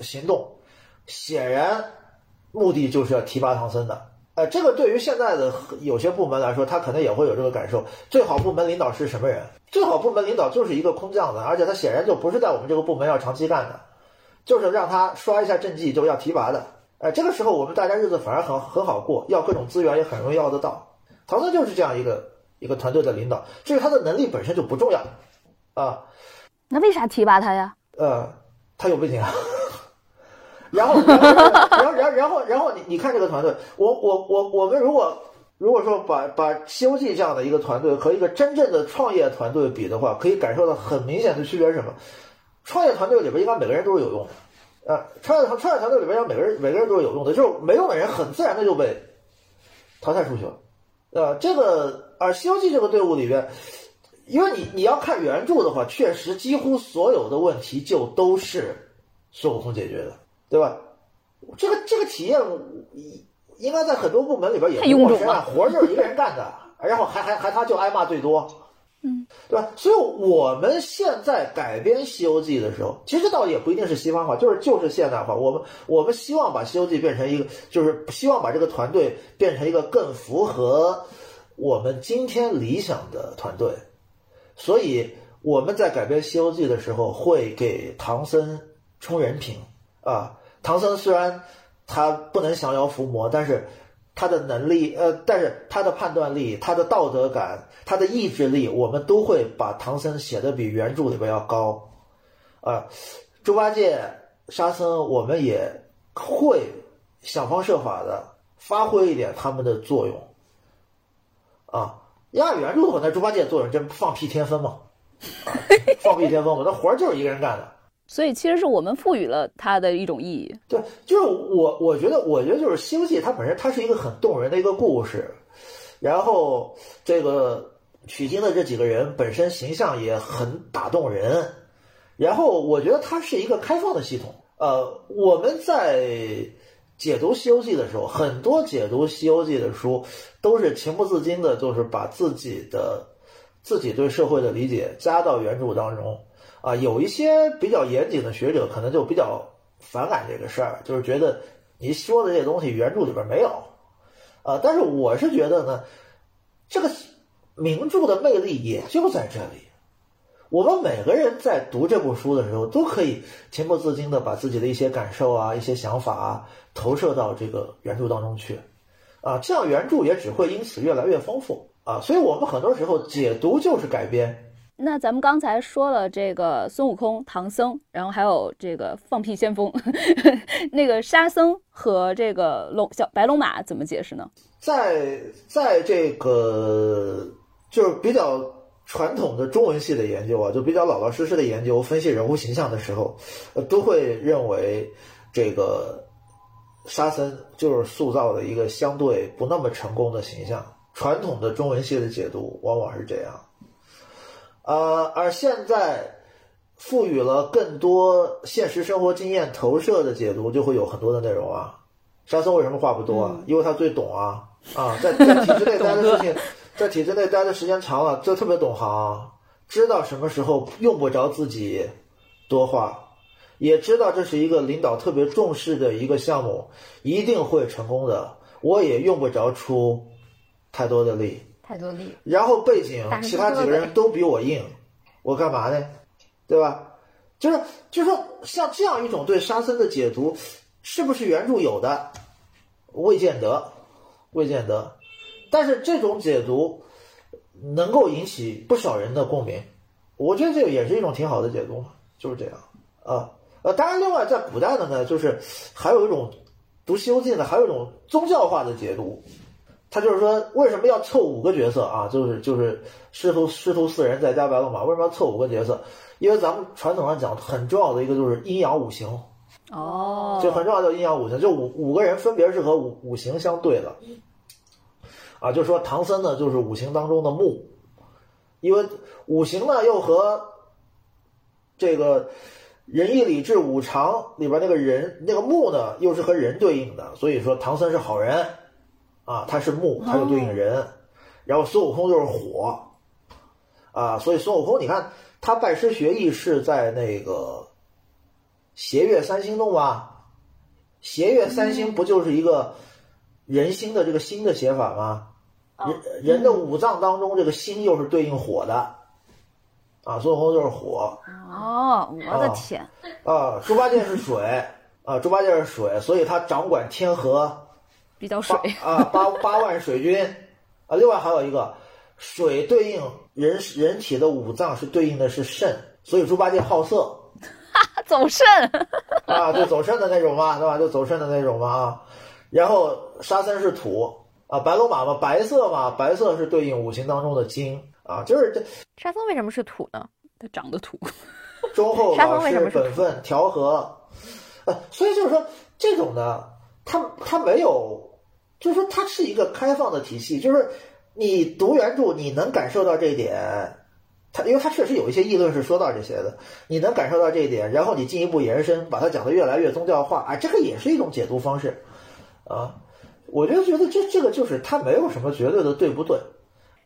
Speaker 1: 行动，显然目的就是要提拔唐僧的。呃，这个对于现在的有些部门来说，他可能也会有这个感受。最好部门领导是什么人？最好部门领导就是一个空降的，而且他显然就不是在我们这个部门要长期干的，就是让他刷一下政绩就要提拔的。哎，这个时候我们大家日子反而很很好过，要各种资源也很容易要得到。唐僧就是这样一个。一个团队的领导，至于他的能力本身就不重要，啊。
Speaker 2: 那为啥提拔他呀？
Speaker 1: 呃，他有背景啊。然后，然后，然后，然后，然后，你你看这个团队，我我我我们如果如果说把把《西游记》这样的一个团队和一个真正的创业团队比的话，可以感受到很明显的区别是什么？创业团队里边应该每个人都是有用的，啊，创业团创业团队里边要每个人每个人都是有用的，就是没用的人很自然的就被淘汰出去了。呃，这个而《西游记》这个队伍里边，因为你你要看原著的话，确实几乎所有的问题就都是孙悟空解决的。对吧？这个这个体验，应该在很多部门里边也不陌生啊。活就是一个人干的，然后还还还他就挨骂最多，
Speaker 2: 嗯，
Speaker 1: 对吧？所以我们现在改编《西游记》的时候，其实倒也不一定是西方化，就是就是现代化。我们我们希望把《西游记》变成一个，就是希望把这个团队变成一个更符合我们今天理想的团队。所以我们在改编《西游记》的时候，会给唐僧充人品啊。唐僧虽然他不能降妖伏魔，但是他的能力，呃，但是他的判断力、他的道德感、他的意志力，我们都会把唐僧写的比原著里边要高。啊，猪八戒、沙僧，我们也会想方设法的发挥一点他们的作用。啊，压原著的话，那猪八戒作用真放屁天分嘛，放屁天分嘛，那活儿就是一个人干的。
Speaker 2: 所以其实是我们赋予了它的一种意义。
Speaker 1: 对，就是我，我觉得，我觉得就是《西游记》它本身它是一个很动人的一个故事，然后这个取经的这几个人本身形象也很打动人，然后我觉得它是一个开放的系统。呃，我们在解读《西游记》的时候，很多解读《西游记》的书都是情不自禁的，就是把自己的自己对社会的理解加到原著当中。啊，有一些比较严谨的学者可能就比较反感这个事儿，就是觉得你说的这些东西原著里边没有，啊，但是我是觉得呢，这个名著的魅力也就在这里。我们每个人在读这部书的时候，都可以情不自禁的把自己的一些感受啊、一些想法啊投射到这个原著当中去，啊，这样原著也只会因此越来越丰富啊。所以我们很多时候解读就是改编。
Speaker 2: 那咱们刚才说了这个孙悟空、唐僧，然后还有这个放屁先锋，那个沙僧和这个龙小白龙马怎么解释呢？
Speaker 1: 在在这个就是比较传统的中文系的研究啊，就比较老老实实的研究分析人物形象的时候，呃，都会认为这个沙僧就是塑造的一个相对不那么成功的形象。传统的中文系的解读往往是这样。呃，而现在赋予了更多现实生活经验投射的解读，就会有很多的内容啊。沙僧为什么话不多啊？因为他最懂啊啊，在在体制内待的事情，在体制内待的时间长了，就特别懂行，知道什么时候用不着自己多话，也知道这是一个领导特别重视的一个项目，一定会成功的。我也用不着出太多的力。
Speaker 3: 太多力，
Speaker 1: 然后背景其他几个人都比我硬，我干嘛呢？对吧？就是就是说，像这样一种对沙僧的解读，是不是原著有的？未见得，未见得。但是这种解读能够引起不少人的共鸣，我觉得这个也是一种挺好的解读嘛，就是这样啊。呃，当然，另外在古代的呢，就是还有一种读《西游记》呢，还有一种宗教化的解读。他就是说，为什么要凑五个角色啊？就是就是师徒师徒四人再加白龙马，为什么要凑五个角色？因为咱们传统上讲很重要的一个就是阴阳五行，
Speaker 2: 哦，
Speaker 1: 就很重要的阴阳五行，就五五个人分别是和五五行相对的，啊，就是说唐僧呢就是五行当中的木，因为五行呢又和这个仁义礼智五常里边那个人那个木呢又是和人对应的，所以说唐僧是好人。啊，他是木，他就对应人，然后孙悟空就是火，啊，所以孙悟空，你看他拜师学艺是在那个斜月三星洞吧？斜月三星不就是一个人心的这个心的写法吗？人人的五脏当中，这个心又是对应火的，啊，孙悟空就是火。
Speaker 2: 哦，我的天！
Speaker 1: 啊，猪八戒是水，啊，猪八戒是水，所以他掌管天河。
Speaker 2: 比较水
Speaker 1: 啊，八八万水军啊，另外还有一个，水对应人人体的五脏是对应的是肾，所以猪八戒好色
Speaker 3: 走肾
Speaker 1: 啊，就走肾的那种嘛，对吧？就走肾的那种嘛啊。然后沙僧是土啊，白龙马嘛白色嘛，白色是对应五行当中的金啊，就是这
Speaker 3: 沙僧为什么是土呢？
Speaker 2: 它长得土。
Speaker 1: 忠厚
Speaker 3: 沙僧为什么是
Speaker 1: 老实本分调和，呃，所以就是说这种呢，它它没有，就是说它是一个开放的体系，就是你读原著你能感受到这一点，它因为它确实有一些议论是说到这些的，你能感受到这一点，然后你进一步延伸，把它讲得越来越宗教化，啊，这个也是一种解读方式，啊，我就觉得这这个就是它没有什么绝对的对不对。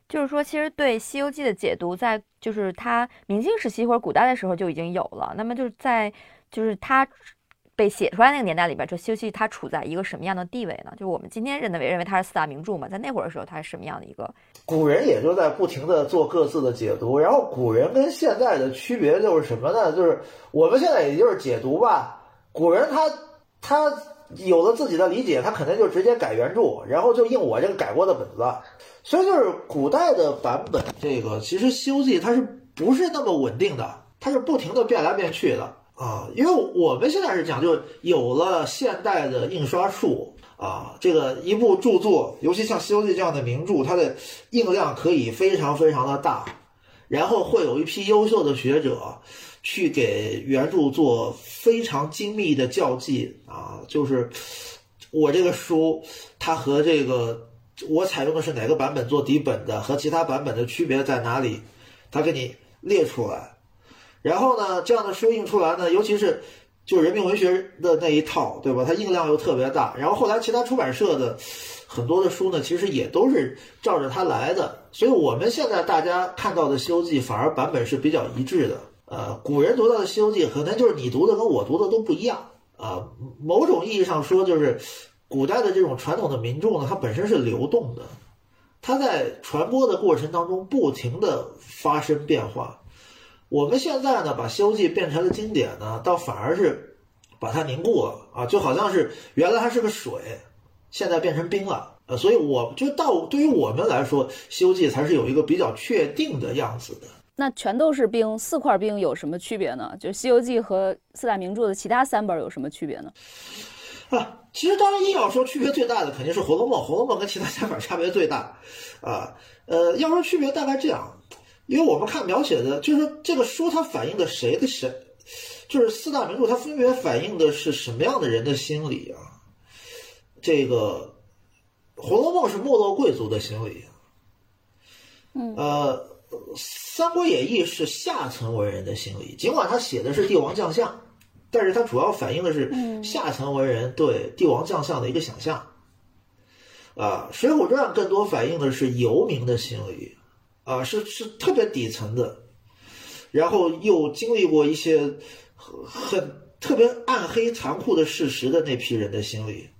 Speaker 3: 就是说，其实对《西游记》的解读，在就是它明清时期或者古代的时候就已经有了。那么就是在就是它被写出来那个年代里边，就《西游记》它处在一个什么样的地位呢？就是我们今天认为认为它是四大名著嘛，在那会儿的时候，它是什么样的一个？
Speaker 1: 古人也就在不停的做各自的解读，然后古人跟现在的区别就是什么呢？就是我们现在也就是解读吧，古人他他有了自己的理解，他可能就直接改原著，然后就印我这个改过的本子。所以就是古代的版本，这个其实《西游记》它是不是那么稳定的？它是不停的变来变去的啊。因为我们现在是讲，就有了现代的印刷术啊，这个一部著作，尤其像《西游记》这样的名著，它的印量可以非常非常的大，然后会有一批优秀的学者去给原著做非常精密的校记啊，就是我这个书它和这个。我采用的是哪个版本做底本的，和其他版本的区别在哪里？他给你列出来。然后呢，这样的书印出来呢，尤其是就人民文学的那一套，对吧？它印量又特别大。然后后来其他出版社的很多的书呢，其实也都是照着它来的。所以我们现在大家看到的《西游记》反而版本是比较一致的。呃，古人读到的《西游记》可能就是你读的跟我读的都不一样啊。某种意义上说，就是。古代的这种传统的民众呢，它本身是流动的，它在传播的过程当中不停的发生变化。我们现在呢，把《西游记》变成了经典呢，倒反而是把它凝固了啊，就好像是原来它是个水，现在变成冰了。呃，所以我就到对于我们来说，《西游记》才是有一个比较确定的样子的。
Speaker 2: 那全都是冰，四块冰有什么区别呢？就《西游记》和四大名著的其他三本有什么区别呢？
Speaker 1: 啊，其实当然硬要说区别最大的肯定是《红楼梦》，《红楼梦》跟其他三本差别最大，啊，呃，要说区别大概这样，因为我们看描写的，就是这个书它反映的谁的谁，就是四大名著它分别反映的是什么样的人的心理啊？这个《红楼梦》是没落贵族的行为，
Speaker 2: 嗯，
Speaker 1: 呃，《三国演义》是下层文人的行为，尽管他写的是帝王将相。但是他主要反映的是下层文人对帝王将相的一个想象，啊，《水浒传》更多反映的是游民的心理，啊，是是特别底层的，然后又经历过一些很特别暗黑残酷的事实的那批人的心理，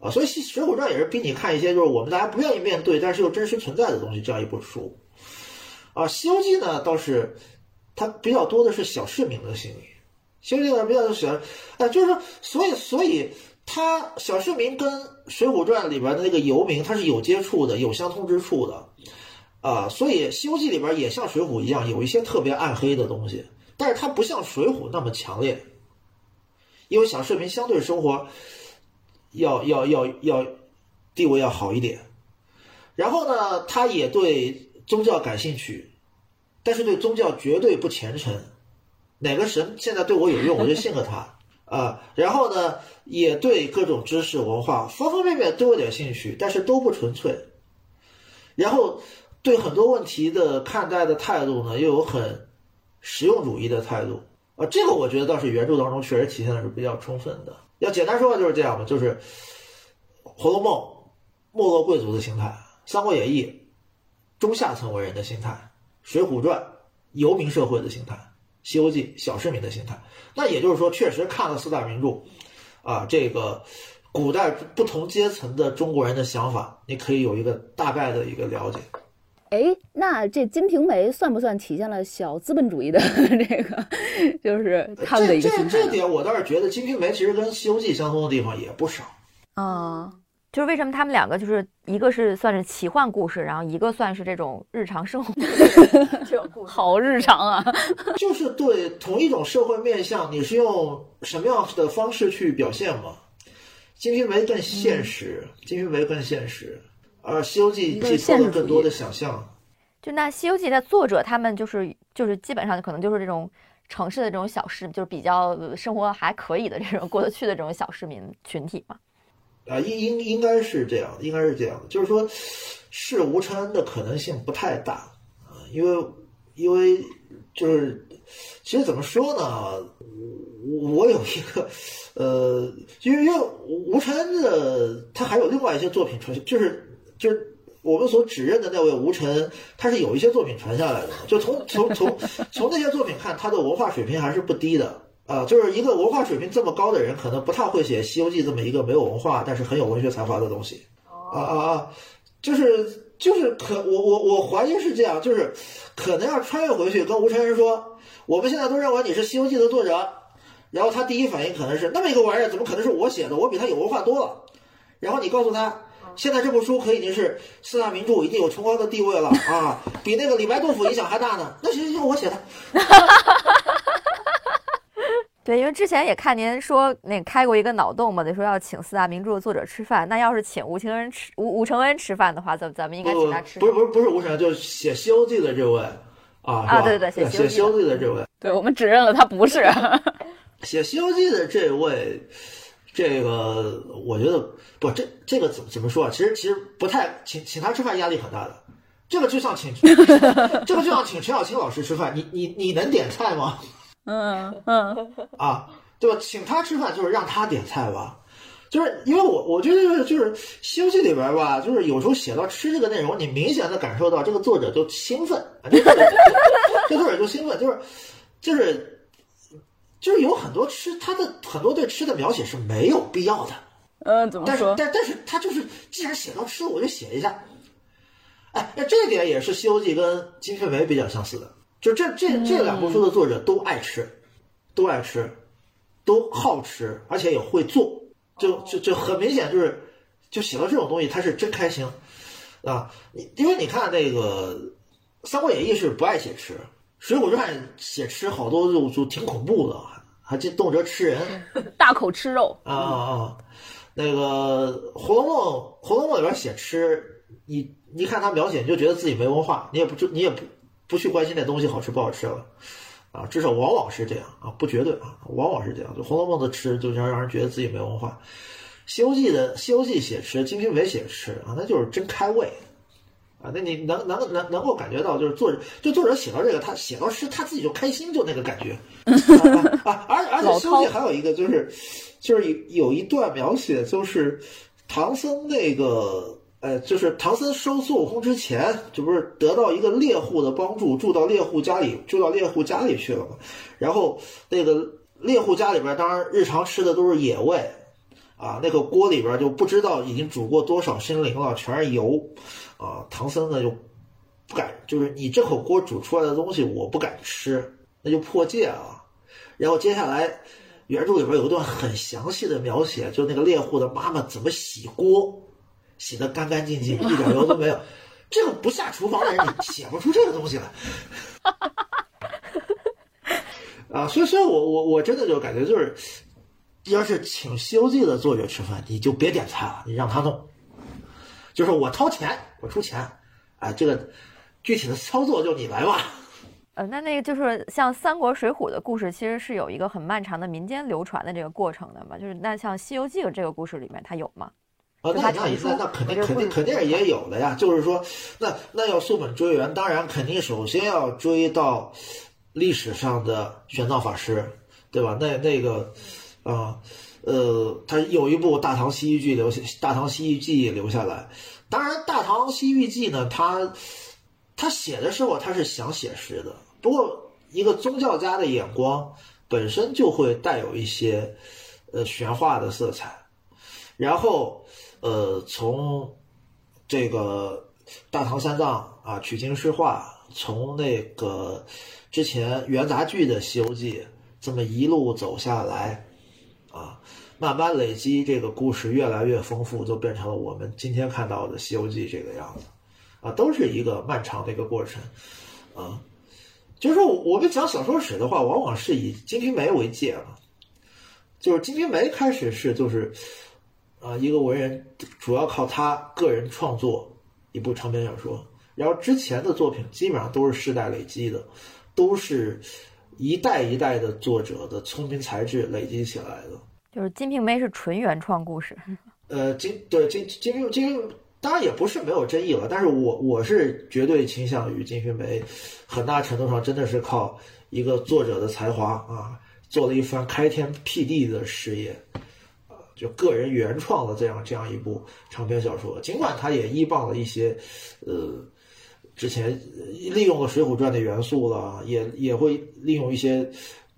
Speaker 1: 啊，所以《水浒传》也是逼你看一些就是我们大家不愿意面对，但是又真实存在的东西这样一部书，啊，《西游记》呢倒是它比较多的是小市民的心理。西游记呢比较喜欢，哎，就是说，所以，所以他小市民跟《水浒传》里边的那个游民，他是有接触的，有相通之处的，啊，所以《西游记》里边也像《水浒》一样，有一些特别暗黑的东西，但是它不像《水浒》那么强烈，因为小市民相对生活要要要要地位要好一点，然后呢，他也对宗教感兴趣，但是对宗教绝对不虔诚。哪个神现在对我有用，我就信了他啊。然后呢，也对各种知识文化方方面面都有点兴趣，但是都不纯粹。然后对很多问题的看待的态度呢，又有很实用主义的态度啊。这个我觉得倒是原著当中确实体现的是比较充分的。要简单说就是这样吧，就是《红楼梦》没落贵族的心态，《三国演义》中下层文人的心态，《水浒传》游民社会的心态。《西游记》小市民的心态，那也就是说，确实看了四大名著，啊，这个古代不同阶层的中国人的想法，你可以有一个大概的一个了解。
Speaker 2: 哎，那这《金瓶梅》算不算体现了小资本主义的 这个，就是他们的一个心态？
Speaker 1: 这这点我倒是觉得，《金瓶梅》其实跟《西游记》相通的地方也不少
Speaker 2: 啊。
Speaker 3: 就是为什么他们两个就是一个是算是奇幻故事，然后一个算是这种日常生活 这种故事。
Speaker 2: 好日常啊！
Speaker 1: 就是对同一种社会面向，你是用什么样的方式去表现嘛？《金瓶梅》更现实，金瓶梅》更现实，而《西游记寄托了更多的想象。
Speaker 3: 就那《西游记》的作者，他们就是就是基本上可能就是这种城市的这种小市，就是比较呃生活还可以的这种过得去的这种小市民群体嘛。
Speaker 1: 啊，应应应该是这样，应该是这样的，就是说，是吴承恩的可能性不太大啊，因为因为就是，其实怎么说呢，我我有一个呃，因为因为吴承恩的他还有另外一些作品出现，就是就是我们所指认的那位吴承，他是有一些作品传下来的，就从从从从那些作品看，他的文化水平还是不低的。啊，就是一个文化水平这么高的人，可能不太会写《西游记》这么一个没有文化但是很有文学才华的东西。啊啊啊！就是就是可我我我怀疑是这样，就是可能要穿越回去跟吴承恩说，我们现在都认为你是《西游记》的作者，然后他第一反应可能是那么一个玩意儿怎么可能是我写的？我比他有文化多了。然后你告诉他，现在这部书可已经是四大名著，已经有崇高的地位了啊，比那个李白杜甫影响还大呢。那行行，我写的。
Speaker 3: 对，因为之前也看您说那开过一个脑洞嘛，得说要请四大名著的作者吃饭。那要是请吴承恩吃吴吴承恩吃饭的话，咱咱们应该请他吃
Speaker 1: 不是不是不是吴承恩，就是写《西游记》的这位啊，啊
Speaker 3: 对对对写
Speaker 1: 写
Speaker 3: 西游记的《
Speaker 1: 西游记》的这位，
Speaker 2: 对我们指认了他不是。
Speaker 1: 写《西游记》的这位，这个我觉得不，这这个怎么怎么说啊？其实其实不太请请他吃饭压力很大的，这个就像请 这个就像请陈小青老师吃饭，你你你能点菜吗？
Speaker 2: 嗯嗯，
Speaker 1: 啊，对吧？请他吃饭就是让他点菜吧，就是因为我我觉得就是就是《西游记》里边吧，就是有时候写到吃这个内容，你明显的感受到这个作者就兴奋，啊这作者 这作者就兴奋，就是就是就是有很多吃他的很多对吃的描写是没有必要的，
Speaker 2: 嗯，怎么
Speaker 1: 但是
Speaker 2: 说？
Speaker 1: 但但是他就是既然写到吃，我就写一下。哎，那这点也是《西游记》跟《金瓶梅》比较相似的，就这这这两部书的作者都爱吃，都爱吃，都好吃，而且也会做，就就就很明显就是，就写到这种东西，他是真开心啊！你因为你看那个《三国演义》是不爱写吃，《水浒传》写吃好多就就挺恐怖的，还这动辄吃人。
Speaker 2: 大口吃肉，
Speaker 1: 啊啊啊！那个《红楼梦》，《红楼梦》里边写吃，你你看他描写，你就觉得自己没文化，你也不你也不不去关心那东西好吃不好吃了，啊，至少往往是这样啊，不绝对啊，往往是这样。就《红楼梦》的吃，就让让人觉得自己没文化，《西游记》的《西游记》写吃，《金瓶梅》写吃啊，那就是真开胃。啊，那你能能能能够感觉到，就是作者就作者写到这个，他写到诗，他自己就开心，就那个感觉。啊！而而且
Speaker 2: 老《
Speaker 1: 西游记》还有一个就是，就是有有一段描写，就是唐僧那个，呃，就是唐僧收孙悟空之前，这不是得到一个猎户的帮助，住到猎户家里，住到猎户家里去了嘛？然后那个猎户家里边，当然日常吃的都是野味，啊，那个锅里边就不知道已经煮过多少生灵了，全是油，啊，唐僧呢就不敢，就是你这口锅煮出来的东西我不敢吃，那就破戒了。然后接下来原著里边有一段很详细的描写，就那个猎户的妈妈怎么洗锅，洗得干干净净，一点油都没有。这个不下厨房的人，你写不出这个东西来。啊，所以，所以我我我真的就感觉就是，要是请《西游记》的作者吃饭，你就别点菜了，你让他弄，就是我掏钱，我出钱，啊，这个具体的操作就你来吧。
Speaker 3: 呃，那那个就是像三国、水浒的故事，其实是有一个很漫长的民间流传的这个过程的嘛。就是那像《西游记》这个故事里面，它有吗？
Speaker 1: 啊，那那那那肯定肯定肯定是也有的呀。就是说，那那要溯本追源，当然肯定首先要追到历史上的玄奘法师，对吧？那那个啊呃，他有一部《大唐西域记》留下，《大唐西域记》留下来。当然，《大唐西域记》呢，他他写的时候他是想写诗的，不过一个宗教家的眼光本身就会带有一些呃玄化的色彩。然后，呃，从这个大唐三藏啊取经诗画，从那个之前元杂剧的《西游记》这么一路走下来，慢慢累积，这个故事越来越丰富，就变成了我们今天看到的《西游记》这个样子，啊，都是一个漫长的一个过程，啊，就是说我们讲小说史的话，往往是以《金瓶梅》为界嘛，就是《金瓶梅》开始是就是，啊，一个文人主要靠他个人创作一部长篇小说，然后之前的作品基本上都是世代累积的，都是一代一代的作者的聪明才智累积起来的。
Speaker 3: 就是《金瓶梅》是纯原创故事，
Speaker 1: 呃，金对金金瓶金瓶，当然也不是没有争议了，但是我我是绝对倾向于《金瓶梅》，很大程度上真的是靠一个作者的才华啊，做了一番开天辟地的事业，就个人原创的这样这样一部长篇小说，尽管他也依傍了一些，呃。之前利用了《水浒传》的元素了，也也会利用一些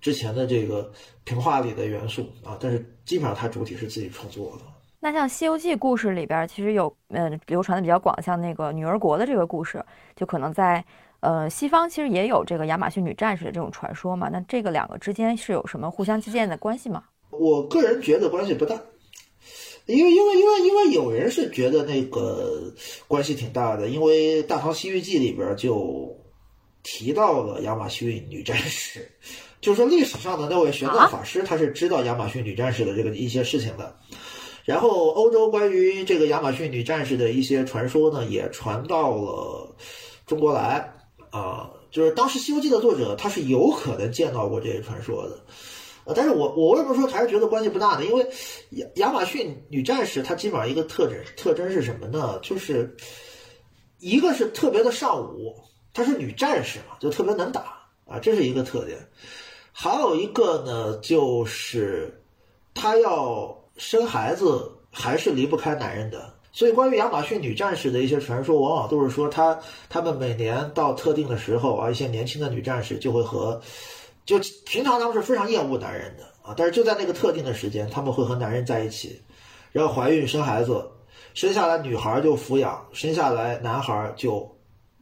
Speaker 1: 之前的这个平话里的元素啊，但是基本上它主体是自己创作的。
Speaker 3: 那像《西游记》故事里边，其实有嗯、呃、流传的比较广，像那个女儿国的这个故事，就可能在呃西方其实也有这个亚马逊女战士的这种传说嘛。那这个两个之间是有什么互相借鉴的关系吗？
Speaker 1: 我个人觉得关系不大。因为因为因为因为有人是觉得那个关系挺大的，因为《大唐西域记》里边就提到了亚马逊女战士，就是说历史上的那位玄奘法师他是知道亚马逊女战士的这个一些事情的。然后欧洲关于这个亚马逊女战士的一些传说呢，也传到了中国来啊、就是当时《西游记》的作者他是有可能见到过这些传说的。呃，但是我我为什么说还是觉得关系不大呢？因为亚亚马逊女战士她基本上一个特征特征是什么呢？就是一个是特别的尚武，她是女战士嘛，就特别能打啊，这是一个特点。还有一个呢，就是她要生孩子还是离不开男人的。所以，关于亚马逊女战士的一些传说，往往都是说她她们每年到特定的时候啊，一些年轻的女战士就会和就平常他们是非常厌恶男人的啊，但是就在那个特定的时间，他们会和男人在一起，然后怀孕生孩子，生下来女孩就抚养，生下来男孩就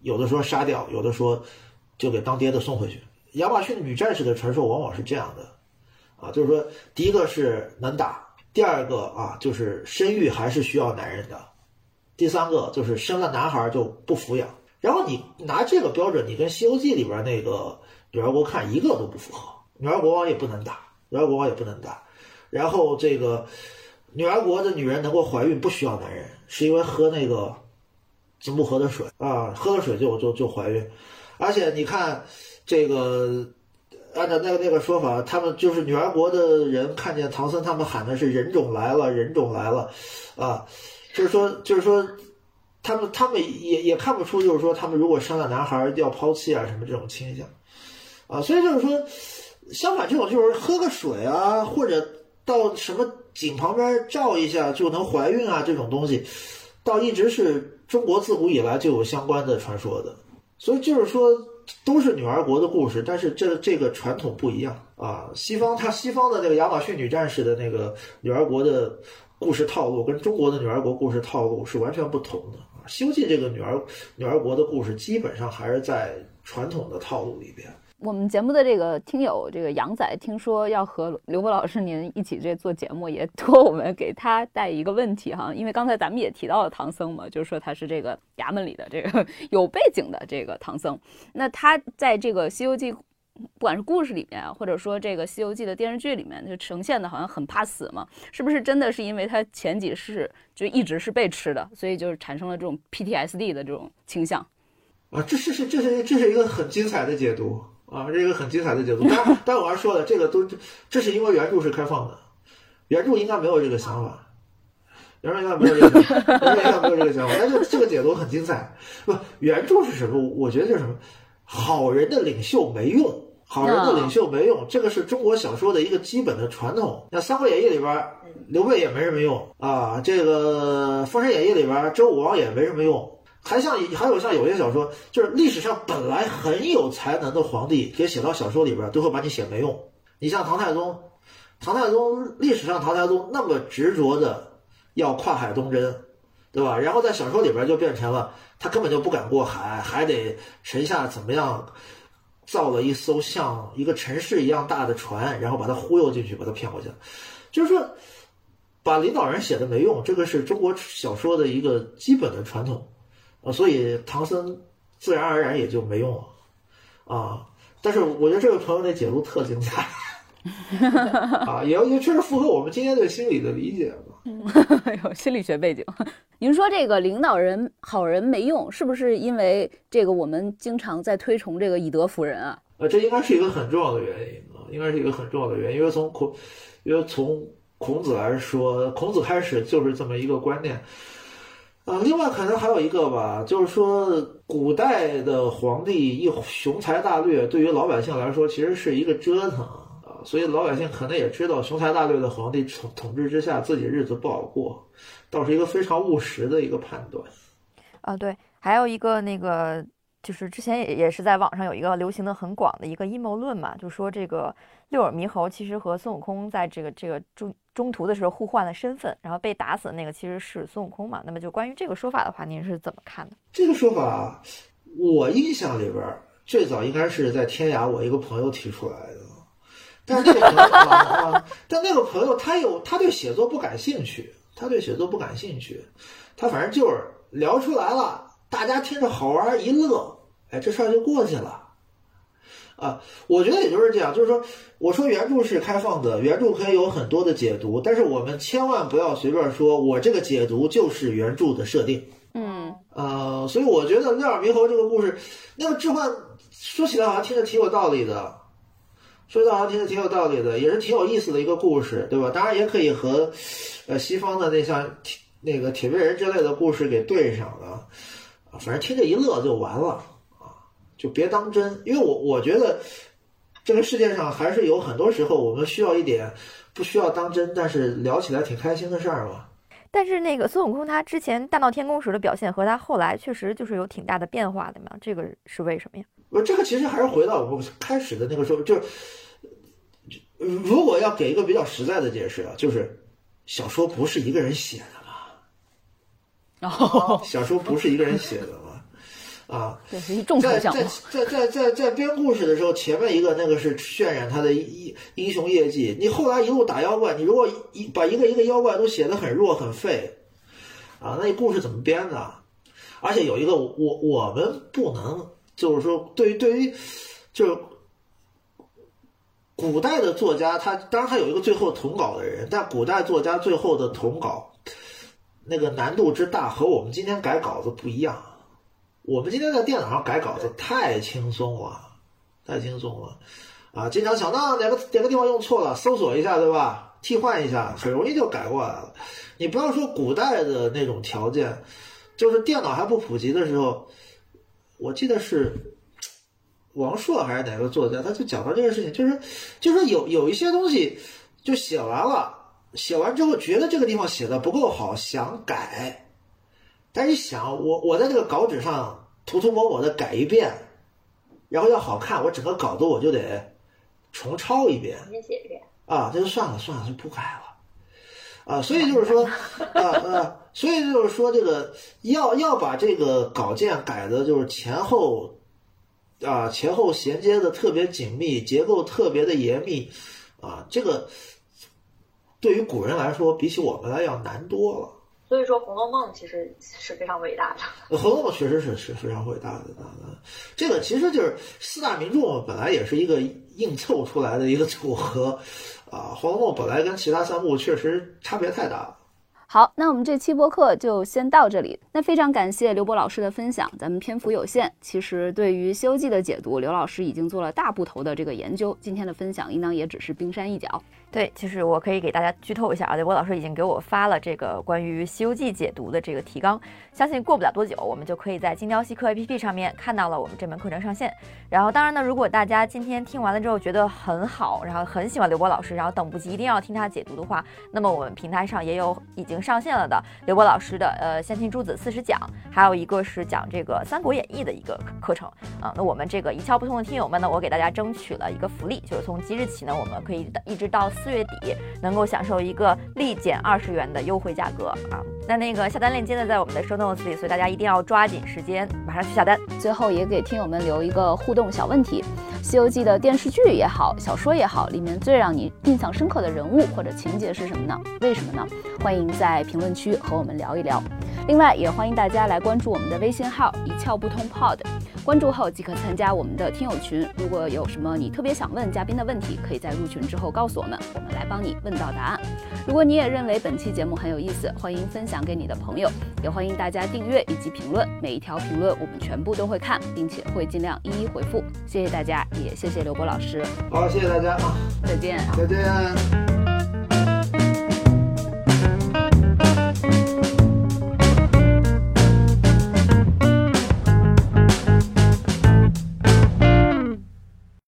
Speaker 1: 有的说杀掉，有的说就给当爹的送回去。亚马逊女战士的传说往往是这样的啊，就是说第一个是能打，第二个啊就是生育还是需要男人的，第三个就是生了男孩就不抚养。然后你拿这个标准，你跟《西游记》里边那个。女儿国看一个都不符合，女儿国王也不能打，女儿国王也不能打。然后这个女儿国的女人能够怀孕不需要男人，是因为喝那个金木河的水啊，喝了水就就就怀孕。而且你看这个，按照那个那个说法，他们就是女儿国的人看见唐僧他们喊的是人种来了，人种来了，啊，就是说就是说。他们他们也也看不出，就是说他们如果生了男孩要抛弃啊什么这种倾向。啊，所以就是说，相反，这种就是喝个水啊，或者到什么井旁边照一下就能怀孕啊，这种东西，倒一直是中国自古以来就有相关的传说的。所以就是说，都是女儿国的故事，但是这这个传统不一样啊。西方它西方的那个亚马逊女战士的那个女儿国的故事套路，跟中国的女儿国故事套路是完全不同的啊。《西游记》这个女儿女儿国的故事，基本上还是在传统的套路里边。
Speaker 2: 我们节目的这个听友这个杨仔，听说要和刘波老师您一起这做节目，也托我们给他带一个问题哈，因为刚才咱们也提到了唐僧嘛，就是说他是这个衙门里的这个有背景的这个唐僧，那他在这个《西游记》。不管是故事里面，或者说这个《西游记》的电视剧里面，就呈现的好像很怕死嘛，是不是真的是因为他前几世就一直是被吃的，所以就是产生了这种 PTSD 的这种倾向？
Speaker 1: 啊，这是是这是这是一个很精彩的解读啊，这是一个很精彩的解读。当然，当然我要说了，这个都这是因为原著是开放的，原著应该没有这个想法，原著应该没有这个，原著应该没有这个想法。但是这个解读很精彩。不，原著是什么？我觉得就是什么，好人的领袖没用。好人的领袖没用，这个是中国小说的一个基本的传统。那《三国演义》里边，刘备也没什么用啊。这个《封神演义》里边，周武王也没什么用。还像还有像有些小说，就是历史上本来很有才能的皇帝，给写到小说里边，都会把你写没用。你像唐太宗，唐太宗历史上唐太宗那么执着的要跨海东征，对吧？然后在小说里边就变成了他根本就不敢过海，还得臣下怎么样？造了一艘像一个城市一样大的船，然后把他忽悠进去，把他骗过去。就是说，把领导人写的没用，这个是中国小说的一个基本的传统，啊，所以唐僧自然而然也就没用了，啊，但是我觉得这位朋友的解读特精彩，啊，也也确实符合我们今天对心理的理解
Speaker 2: 吧，有心理学背景。您说这个领导人好人没用，是不是因为这个我们经常在推崇这个以德服人啊？
Speaker 1: 呃，这应该是一个很重要的原因啊，应该是一个很重要的原因，因为从孔，因为从孔子来说，孔子开始就是这么一个观念，啊，另外可能还有一个吧，就是说古代的皇帝一雄才大略，对于老百姓来说其实是一个折腾啊，所以老百姓可能也知道雄才大略的皇帝统统治之下自己日子不好过，倒是一个非常务实的一个判断。
Speaker 3: 啊，对，还有一个那个。就是之前也也是在网上有一个流行的很广的一个阴谋论嘛，就说这个六耳猕猴其实和孙悟空在这个这个中中途的时候互换了身份，然后被打死的那个其实是孙悟空嘛。那么就关于这个说法的话，您是怎么看的？
Speaker 1: 这个说法，我印象里边最早应该是在天涯，我一个朋友提出来的。但是那个朋友 啊，但那个朋友他有他对写作不感兴趣，他对写作不感兴趣，他反正就是聊出来了。大家听着好玩一乐，哎，这事儿就过去了，啊，我觉得也就是这样，就是说，我说原著是开放的，原著可以有很多的解读，但是我们千万不要随便说，我这个解读就是原著的设定，
Speaker 2: 嗯，
Speaker 1: 呃，所以我觉得六耳猕猴这个故事，那个置换说起来好像听着挺有道理的，说的好像听着挺有道理的，也是挺有意思的一个故事，对吧？当然也可以和，呃，西方的那像那个铁面人之类的故事给对上了。反正听着一乐就完了啊，就别当真。因为我我觉得这个世界上还是有很多时候我们需要一点不需要当真，但是聊起来挺开心的事儿嘛。
Speaker 3: 但是那个孙悟空他之前大闹天宫时的表现和他后来确实就是有挺大的变化的嘛，这个是为什么呀？
Speaker 1: 我，这个其实还是回到我们开始的那个时候，就是如果要给一个比较实在的解释啊，就是小说不是一个人写的。
Speaker 2: 哦，
Speaker 1: 小说不是一个人写的嘛？啊，
Speaker 2: 这是一众在
Speaker 1: 在在在在在编故事的时候，前面一个那个是渲染他的英英雄业绩。你后来一路打妖怪，你如果一把一个一个妖怪都写的很弱很废，啊，那故事怎么编呢？而且有一个我我们不能就是说，对于对于就是古代的作家，他当然他有一个最后统稿的人，但古代作家最后的统稿。那个难度之大和我们今天改稿子不一样，我们今天在电脑上改稿子太轻松了，太轻松了，啊，经常想到哪个哪个地方用错了，搜索一下，对吧？替换一下，很容易就改过来了。你不要说古代的那种条件，就是电脑还不普及的时候，我记得是王朔还是哪个作家，他就讲到这个事情，就是就是有有一些东西就写完了。写完之后觉得这个地方写的不够好，想改，但是一想，我我在这个稿纸上涂涂抹抹的改一遍，然后要好看，我整个稿子我就得重抄一遍，
Speaker 4: 重新写一遍
Speaker 1: 啊，这就算了算了，就不改了，啊，所以就是说，啊啊，所以就是说，这个要要把这个稿件改的，就是前后啊前后衔接的特别紧密，结构特别的严密，啊，这个。对于古人来说，比起我们来要难多了。
Speaker 4: 所以说，《红楼梦》其实是非常伟大的。
Speaker 1: 《红楼梦》确实是是非常伟大的。这个其实就是四大名著本来也是一个硬凑出来的一个组合啊，《红楼梦》本来跟其他三部确实差别太大了。
Speaker 2: 好，那我们这期播客就先到这里。那非常感谢刘博老师的分享。咱们篇幅有限，其实对于《西游记》的解读，刘老师已经做了大部头的这个研究。今天的分享应当也只是冰山一角。
Speaker 3: 对，其实我可以给大家剧透一下啊，刘波老师已经给我发了这个关于《西游记》解读的这个提纲，相信过不了多久，我们就可以在精雕细刻 APP 上面看到了我们这门课程上线。然后，当然呢，如果大家今天听完了之后觉得很好，然后很喜欢刘波老师，然后等不及一定要听他解读的话，那么我们平台上也有已经上线了的刘波老师的呃《先秦诸子四十讲》，还有一个是讲这个《三国演义》的一个课程啊。那我们这个一窍不通的听友们呢，我给大家争取了一个福利，就是从即日起呢，我们可以一直到。四月底能够享受一个立减二十元的优惠价格啊！那那个下单链接呢，在我们的 show notes 里，所以大家一定要抓紧时间，马上去下单。
Speaker 2: 最后也给听友们留一个互动小问题，《西游记》的电视剧也好，小说也好，里面最让你印象深刻的人物或者情节是什么呢？为什么呢？欢迎在评论区和我们聊一聊。另外，也欢迎大家来关注我们的微信号“一窍不通 Pod”，关注后即可参加我们的听友群。如果有什么你特别想问嘉宾的问题，可以在入群之后告诉我们，我们来帮你问到答案。如果你也认为本期节目很有意思，欢迎分享给你的朋友，也欢迎大家订阅以及评论。每一条评论我们全部都会看，并且会尽量一一回复。谢谢大家，也谢谢刘博老师。
Speaker 1: 好，谢谢大家啊，
Speaker 2: 再见。
Speaker 1: 再见。